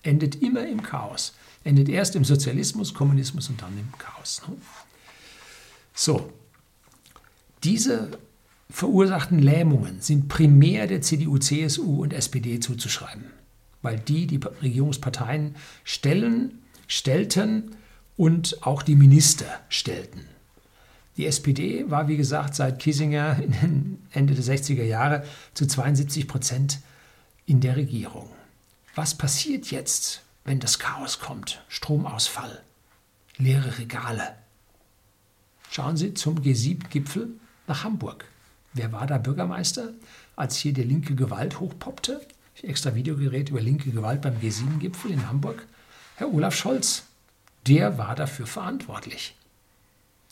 Endet immer im Chaos. Endet erst im Sozialismus, Kommunismus und dann im Chaos. Ne? So, diese verursachten Lähmungen sind primär der CDU, CSU und SPD zuzuschreiben, weil die die Regierungsparteien stellen, stellten und auch die Minister stellten. Die SPD war, wie gesagt, seit Kissinger Ende der 60er Jahre zu 72 Prozent in der Regierung. Was passiert jetzt, wenn das Chaos kommt? Stromausfall, leere Regale. Schauen Sie zum G7-Gipfel nach Hamburg. Wer war da Bürgermeister, als hier die linke Gewalt hochpoppte? Ich extra Videogerät über linke Gewalt beim G7-Gipfel in Hamburg. Herr Olaf Scholz, der war dafür verantwortlich,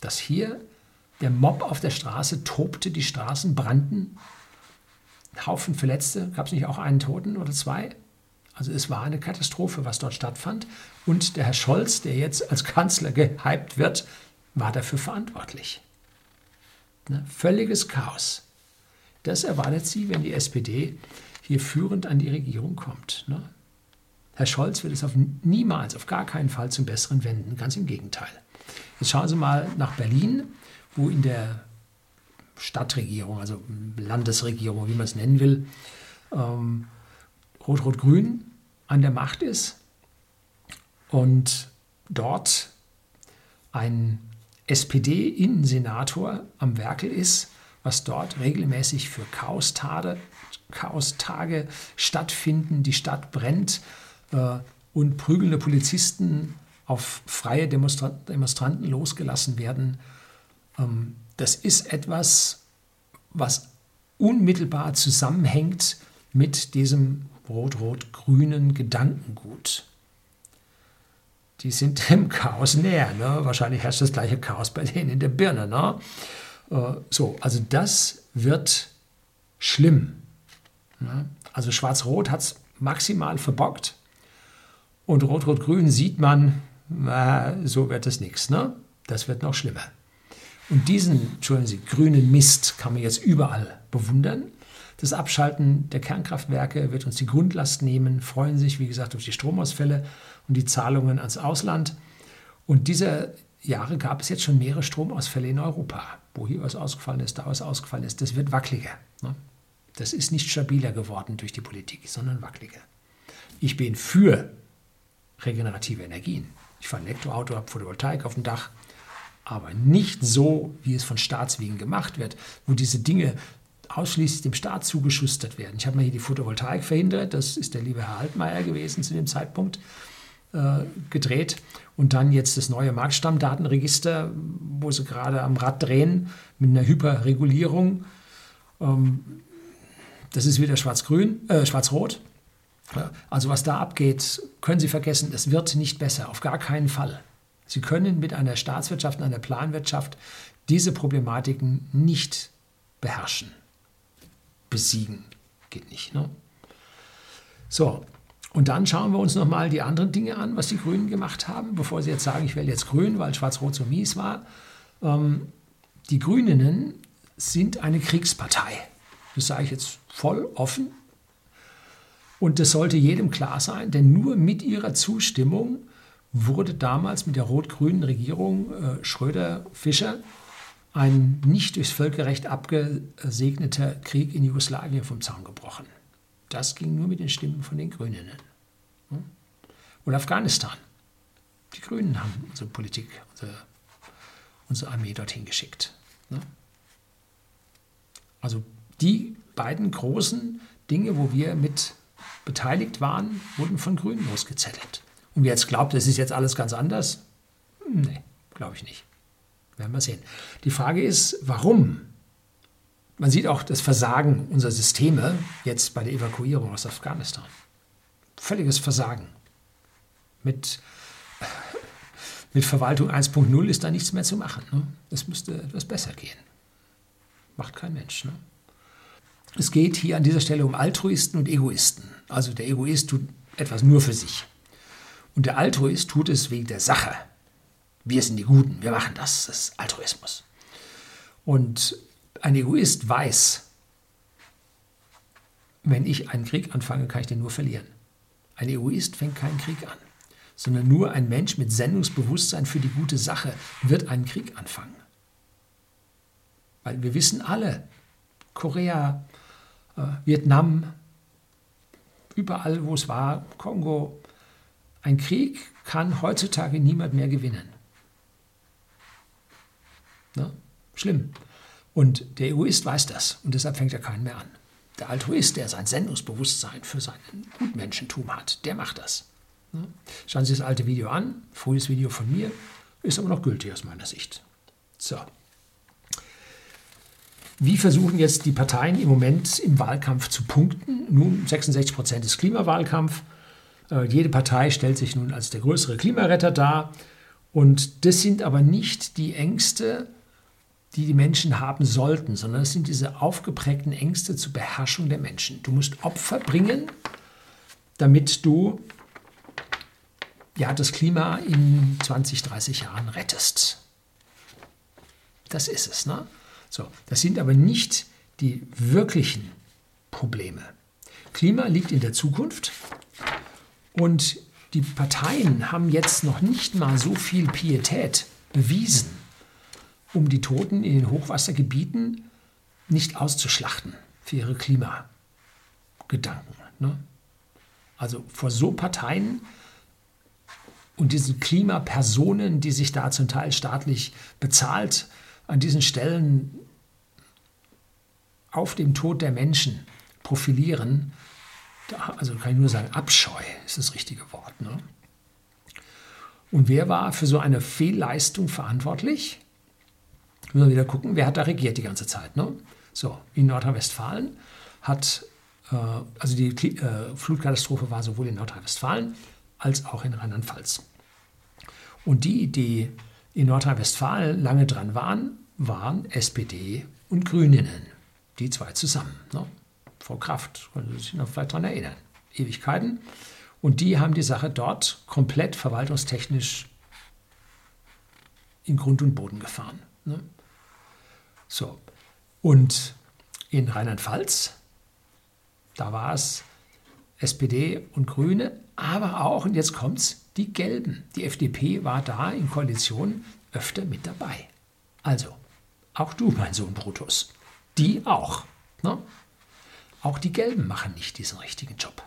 dass hier der Mob auf der Straße tobte, die Straßen brannten. Haufen Verletzte, gab es nicht auch einen Toten oder zwei? Also es war eine Katastrophe, was dort stattfand. Und der Herr Scholz, der jetzt als Kanzler gehypt wird, war dafür verantwortlich. Ne? Völliges Chaos. Das erwartet sie, wenn die SPD hier führend an die Regierung kommt. Ne? Herr Scholz wird es auf niemals, auf gar keinen Fall zum Besseren wenden. Ganz im Gegenteil. Jetzt schauen Sie mal nach Berlin wo in der Stadtregierung, also Landesregierung, wie man es nennen will, ähm, Rot-Rot-Grün an der Macht ist und dort ein SPD-Innensenator am Werkel ist, was dort regelmäßig für Chaostage, Chaostage stattfinden, die Stadt brennt äh, und prügelnde Polizisten auf freie Demonstranten losgelassen werden das ist etwas, was unmittelbar zusammenhängt mit diesem rot-rot-grünen Gedankengut. Die sind dem Chaos näher. Ne? Wahrscheinlich herrscht das gleiche Chaos bei denen in der Birne. Ne? Äh, so, also das wird schlimm. Ne? Also Schwarz-Rot hat es maximal verbockt und Rot-Rot-Grün sieht man, äh, so wird es nichts. Ne? Das wird noch schlimmer. Und diesen, entschuldigen Sie, grünen Mist kann man jetzt überall bewundern. Das Abschalten der Kernkraftwerke wird uns die Grundlast nehmen, freuen sich, wie gesagt, auf die Stromausfälle und die Zahlungen ans Ausland. Und diese Jahre gab es jetzt schon mehrere Stromausfälle in Europa, wo hier was ausgefallen ist, da was ausgefallen ist. Das wird wackeliger. Ne? Das ist nicht stabiler geworden durch die Politik, sondern wackeliger. Ich bin für regenerative Energien. Ich fahre ein Elektroauto, habe Photovoltaik auf dem Dach, aber nicht so, wie es von Staatswegen gemacht wird, wo diese Dinge ausschließlich dem Staat zugeschustert werden. Ich habe mal hier die Photovoltaik verhindert, das ist der liebe Herr Altmaier gewesen zu dem Zeitpunkt äh, gedreht. Und dann jetzt das neue Marktstammdatenregister, wo sie gerade am Rad drehen mit einer Hyperregulierung. Ähm, das ist wieder schwarz-grün, äh, schwarz-rot. Also was da abgeht, können Sie vergessen, es wird nicht besser, auf gar keinen Fall. Sie können mit einer Staatswirtschaft, einer Planwirtschaft diese Problematiken nicht beherrschen, besiegen. Geht nicht. Ne? So, und dann schauen wir uns nochmal die anderen Dinge an, was die Grünen gemacht haben, bevor Sie jetzt sagen, ich wähle jetzt Grün, weil Schwarz-Rot so mies war. Ähm, die Grünen sind eine Kriegspartei. Das sage ich jetzt voll offen. Und das sollte jedem klar sein, denn nur mit ihrer Zustimmung wurde damals mit der rot-grünen Regierung äh, Schröder-Fischer ein nicht durchs Völkerrecht abgesegneter Krieg in Jugoslawien vom Zaun gebrochen. Das ging nur mit den Stimmen von den Grünen. Oder Afghanistan. Die Grünen haben unsere Politik, unsere, unsere Armee dorthin geschickt. Also die beiden großen Dinge, wo wir mit beteiligt waren, wurden von Grünen losgezettelt. Und wer jetzt glaubt, das ist jetzt alles ganz anders, nee, glaube ich nicht. Werden wir sehen. Die Frage ist, warum? Man sieht auch das Versagen unserer Systeme jetzt bei der Evakuierung aus Afghanistan. Völliges Versagen. Mit, mit Verwaltung 1.0 ist da nichts mehr zu machen. Ne? Es müsste etwas besser gehen. Macht kein Mensch. Ne? Es geht hier an dieser Stelle um Altruisten und Egoisten. Also der Egoist tut etwas nur für sich. Und der Altruist tut es wegen der Sache. Wir sind die Guten, wir machen das. Das ist Altruismus. Und ein Egoist weiß, wenn ich einen Krieg anfange, kann ich den nur verlieren. Ein Egoist fängt keinen Krieg an, sondern nur ein Mensch mit Sendungsbewusstsein für die gute Sache wird einen Krieg anfangen. Weil wir wissen alle, Korea, äh, Vietnam, überall, wo es war, Kongo, ein Krieg kann heutzutage niemand mehr gewinnen. Ne? Schlimm. Und der Egoist weiß das und deshalb fängt er keinen mehr an. Der Altruist, der sein Sendungsbewusstsein für sein Gutmenschentum hat, der macht das. Ne? Schauen Sie das alte Video an, frühes Video von mir, ist aber noch gültig aus meiner Sicht. So. Wie versuchen jetzt die Parteien im Moment im Wahlkampf zu punkten? Nun, 66 Prozent ist Klimawahlkampf. Äh, jede Partei stellt sich nun als der größere Klimaretter dar. Und das sind aber nicht die Ängste, die die Menschen haben sollten, sondern es sind diese aufgeprägten Ängste zur Beherrschung der Menschen. Du musst Opfer bringen, damit du ja, das Klima in 20, 30 Jahren rettest. Das ist es. Ne? So, das sind aber nicht die wirklichen Probleme. Klima liegt in der Zukunft und die Parteien haben jetzt noch nicht mal so viel Pietät bewiesen, um die Toten in den Hochwassergebieten nicht auszuschlachten für ihre Klimagedanken. Ne? Also vor so Parteien und diesen Klimapersonen, die sich da zum Teil staatlich bezahlt an diesen Stellen auf dem Tod der Menschen profilieren, also kann ich nur sagen, Abscheu ist das richtige Wort. Ne? Und wer war für so eine Fehlleistung verantwortlich? Müssen wir wieder gucken, wer hat da regiert die ganze Zeit. Ne? So, in Nordrhein-Westfalen hat, äh, also die äh, Flutkatastrophe war sowohl in Nordrhein-Westfalen als auch in Rheinland-Pfalz. Und die, die in Nordrhein-Westfalen lange dran waren, waren SPD und Grüninnen. Die zwei zusammen. Ne? Frau Kraft, können Sie sich noch vielleicht daran erinnern. Ewigkeiten. Und die haben die Sache dort komplett verwaltungstechnisch in Grund und Boden gefahren. Ne? So. Und in Rheinland-Pfalz, da war es SPD und Grüne, aber auch, und jetzt kommt es, die Gelben. Die FDP war da in Koalition öfter mit dabei. Also, auch du, mein Sohn Brutus. Die auch. Ne? Auch die Gelben machen nicht diesen richtigen Job.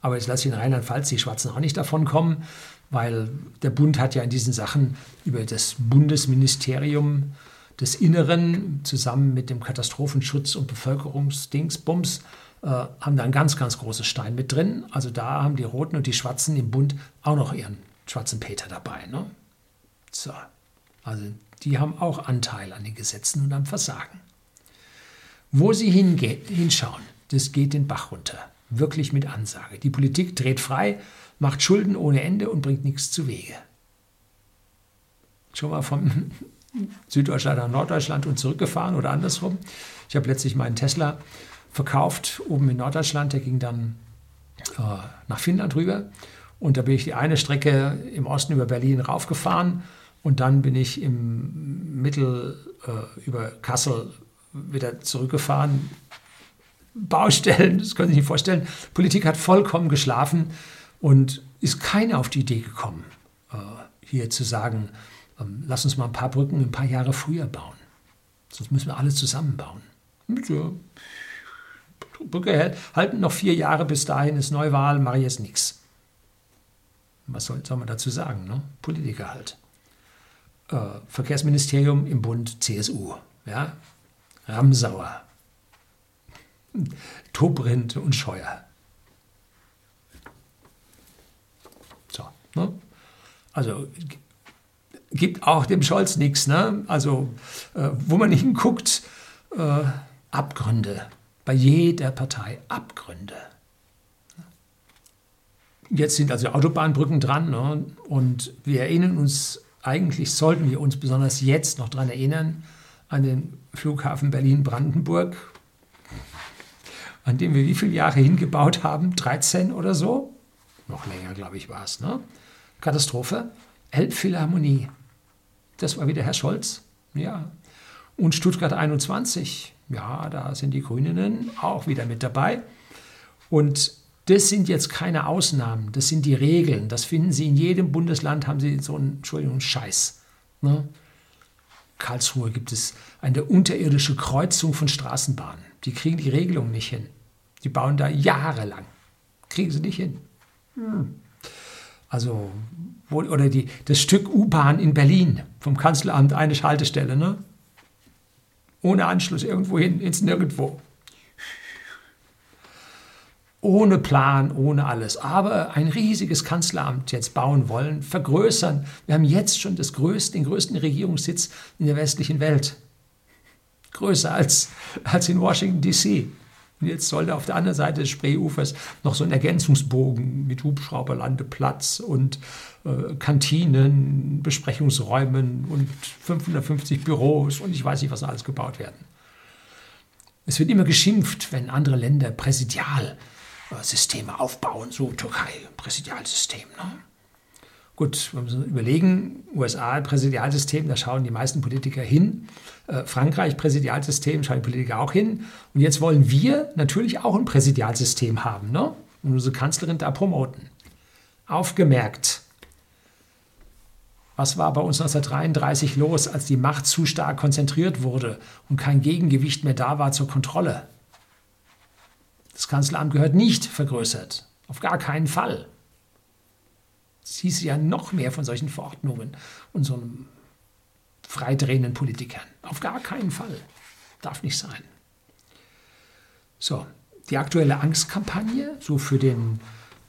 Aber jetzt lasse ich in Rheinland-Pfalz die Schwarzen auch nicht davon kommen, weil der Bund hat ja in diesen Sachen über das Bundesministerium des Inneren zusammen mit dem Katastrophenschutz und Bevölkerungsdingsbums äh, haben da ein ganz, ganz großes Stein mit drin. Also da haben die Roten und die Schwarzen im Bund auch noch ihren schwarzen Peter dabei. Ne? So. Also die haben auch Anteil an den Gesetzen und am Versagen. Wo sie hinschauen, das geht den Bach runter. Wirklich mit Ansage. Die Politik dreht frei, macht Schulden ohne Ende und bringt nichts zu Wege. Schon mal vom Süddeutschland nach Norddeutschland und zurückgefahren oder andersrum. Ich habe letztlich meinen Tesla verkauft oben in Norddeutschland. Der ging dann äh, nach Finnland rüber. Und da bin ich die eine Strecke im Osten über Berlin raufgefahren und dann bin ich im Mittel äh, über Kassel wieder zurückgefahren. Baustellen, das können Sie sich nicht vorstellen. Politik hat vollkommen geschlafen und ist keiner auf die Idee gekommen, äh, hier zu sagen, ähm, lass uns mal ein paar Brücken ein paar Jahre früher bauen. Sonst müssen wir alles zusammenbauen. Brücke halten noch vier Jahre bis dahin ist Neuwahl, mache ich jetzt nichts. Was soll, soll man dazu sagen? Ne? Politiker halt. Äh, Verkehrsministerium im Bund CSU. Ja? Ramsauer. Tobrindt und Scheuer. So, ne? Also gibt auch dem Scholz nichts. Ne? Also, äh, wo man hinguckt, äh, Abgründe. Bei jeder Partei Abgründe. Jetzt sind also Autobahnbrücken dran ne? und wir erinnern uns, eigentlich sollten wir uns besonders jetzt noch daran erinnern, an den Flughafen Berlin-Brandenburg, an dem wir wie viele Jahre hingebaut haben? 13 oder so? Noch länger, glaube ich, war es. Ne? Katastrophe. Elbphilharmonie. Das war wieder Herr Scholz. Ja. Und Stuttgart 21. Ja, da sind die Grünen auch wieder mit dabei. Und das sind jetzt keine Ausnahmen, das sind die Regeln. Das finden Sie in jedem Bundesland, haben Sie so einen, Entschuldigung, Scheiß. Ne? Karlsruhe gibt es eine unterirdische Kreuzung von Straßenbahnen. Die kriegen die Regelung nicht hin. Die bauen da jahrelang. Kriegen sie nicht hin. Hm. Also, oder die, das Stück U-Bahn in Berlin vom Kanzleramt eine Schaltestelle, ne? Ohne Anschluss irgendwo hin, ins Nirgendwo. Ohne Plan, ohne alles. Aber ein riesiges Kanzleramt jetzt bauen wollen, vergrößern. Wir haben jetzt schon das größte, den größten Regierungssitz in der westlichen Welt. Größer als, als in Washington, D.C. Und jetzt sollte auf der anderen Seite des Spreeufers noch so ein Ergänzungsbogen mit Hubschrauberlandeplatz und äh, Kantinen, Besprechungsräumen und 550 Büros und ich weiß nicht, was alles gebaut werden. Es wird immer geschimpft, wenn andere Länder Präsidialsysteme aufbauen, so Türkei, Präsidialsystem. Ne? Gut, wir uns überlegen, USA Präsidialsystem, da schauen die meisten Politiker hin. Äh, Frankreich Präsidialsystem, schauen die Politiker auch hin. Und jetzt wollen wir natürlich auch ein Präsidialsystem haben ne? und unsere Kanzlerin da promoten. Aufgemerkt, was war bei uns 1933 los, als die Macht zu stark konzentriert wurde und kein Gegengewicht mehr da war zur Kontrolle? Das Kanzleramt gehört nicht vergrößert. Auf gar keinen Fall. Es hieß ja noch mehr von solchen Verordnungen und so einem freidrehenden Politikern. Auf gar keinen Fall. Darf nicht sein. So, die aktuelle Angstkampagne, so für den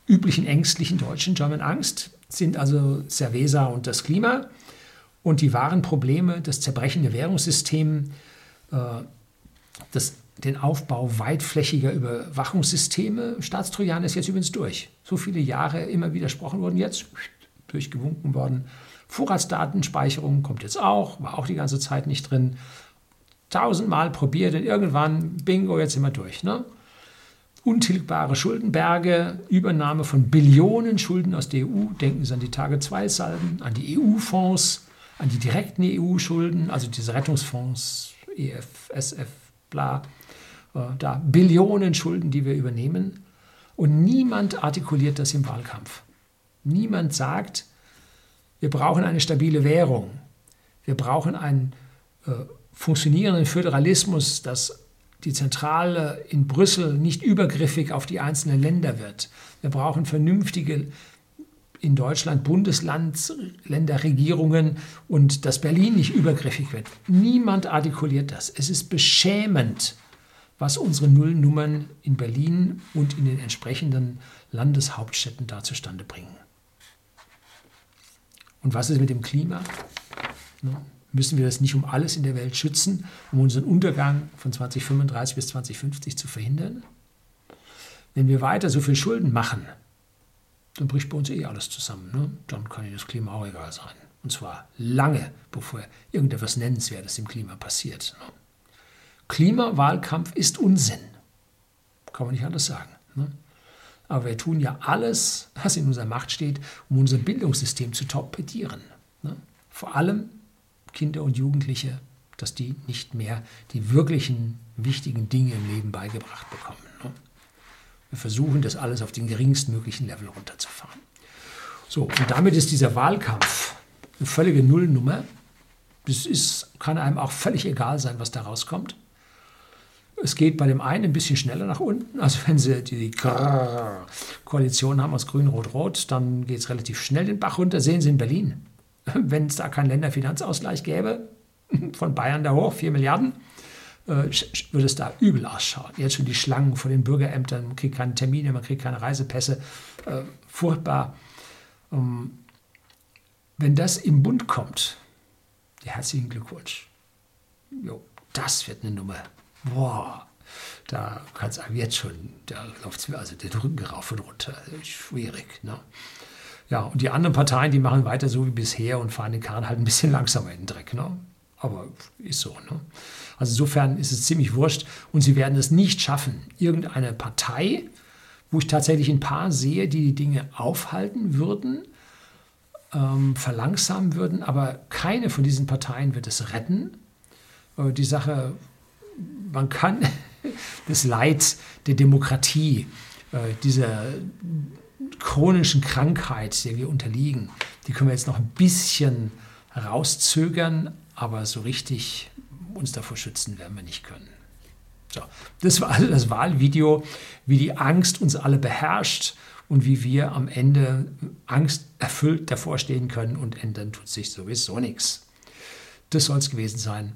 üblichen ängstlichen Deutschen, German Angst, sind also Cerveza und das Klima. Und die wahren Probleme, das zerbrechende Währungssystem, äh, das den Aufbau weitflächiger Überwachungssysteme. Staatstrojan ist jetzt übrigens durch. So viele Jahre immer widersprochen worden, jetzt durchgewunken worden. Vorratsdatenspeicherung kommt jetzt auch, war auch die ganze Zeit nicht drin. Tausendmal probiert und irgendwann, bingo, jetzt sind wir durch. Ne? Untilgbare Schuldenberge, Übernahme von Billionen Schulden aus der EU. Denken Sie an die Tage-2-Salben, an die EU-Fonds, an die direkten EU-Schulden, also diese Rettungsfonds, EF, SF, bla. Äh, da Billionen Schulden, die wir übernehmen. Und niemand artikuliert das im Wahlkampf. Niemand sagt, wir brauchen eine stabile Währung. Wir brauchen einen äh, funktionierenden Föderalismus, dass die Zentrale in Brüssel nicht übergriffig auf die einzelnen Länder wird. Wir brauchen vernünftige in Deutschland Bundesländerregierungen und dass Berlin nicht übergriffig wird. Niemand artikuliert das. Es ist beschämend, was unsere Nullnummern in Berlin und in den entsprechenden Landeshauptstädten da zustande bringen. Und was ist mit dem Klima? Müssen wir das nicht um alles in der Welt schützen, um unseren Untergang von 2035 bis 2050 zu verhindern? Wenn wir weiter so viel Schulden machen, dann bricht bei uns eh alles zusammen. Ne? Dann kann Ihnen das Klima auch egal sein. Und zwar lange, bevor irgendetwas Nennenswertes im Klima passiert. Ne? Klimawahlkampf ist Unsinn. Kann man nicht anders sagen. Ne? Aber wir tun ja alles, was in unserer Macht steht, um unser Bildungssystem zu torpedieren. Ne? Vor allem Kinder und Jugendliche, dass die nicht mehr die wirklichen wichtigen Dinge im Leben beigebracht bekommen. Ne? Wir versuchen das alles auf den geringstmöglichen Level runterzufahren. So, und damit ist dieser Wahlkampf eine völlige Nullnummer. Es ist, kann einem auch völlig egal sein, was da rauskommt. Es geht bei dem einen ein bisschen schneller nach unten. Also wenn Sie die Koalition haben aus Grün, Rot, Rot, dann geht es relativ schnell den Bach runter. Sehen Sie in Berlin. Wenn es da keinen Länderfinanzausgleich gäbe, von Bayern da hoch, 4 Milliarden, äh, würde es da übel ausschauen. Jetzt schon die Schlangen vor den Bürgerämtern, man kriegt keine Termine, man kriegt keine Reisepässe. Äh, furchtbar. Ähm, wenn das im Bund kommt, herzlichen Glückwunsch. Jo, das wird eine Nummer. Boah, da kann es einem jetzt schon, da läuft es mir also den Rücken rauf und runter. Schwierig. Ne? Ja, und die anderen Parteien, die machen weiter so wie bisher und fahren den Kahn halt ein bisschen langsamer in den Dreck. Ne? Aber ist so. Ne? Also insofern ist es ziemlich wurscht und sie werden es nicht schaffen, irgendeine Partei, wo ich tatsächlich ein paar sehe, die die Dinge aufhalten würden, ähm, verlangsamen würden, aber keine von diesen Parteien wird es retten. Äh, die Sache, man kann das Leid der Demokratie, äh, dieser chronischen Krankheit, der wir unterliegen, die können wir jetzt noch ein bisschen rauszögern, aber so richtig uns davor schützen werden wir nicht können. So, das war also das Wahlvideo, wie die Angst uns alle beherrscht und wie wir am Ende angsterfüllt davor stehen können und ändern tut sich sowieso nichts. Das soll es gewesen sein.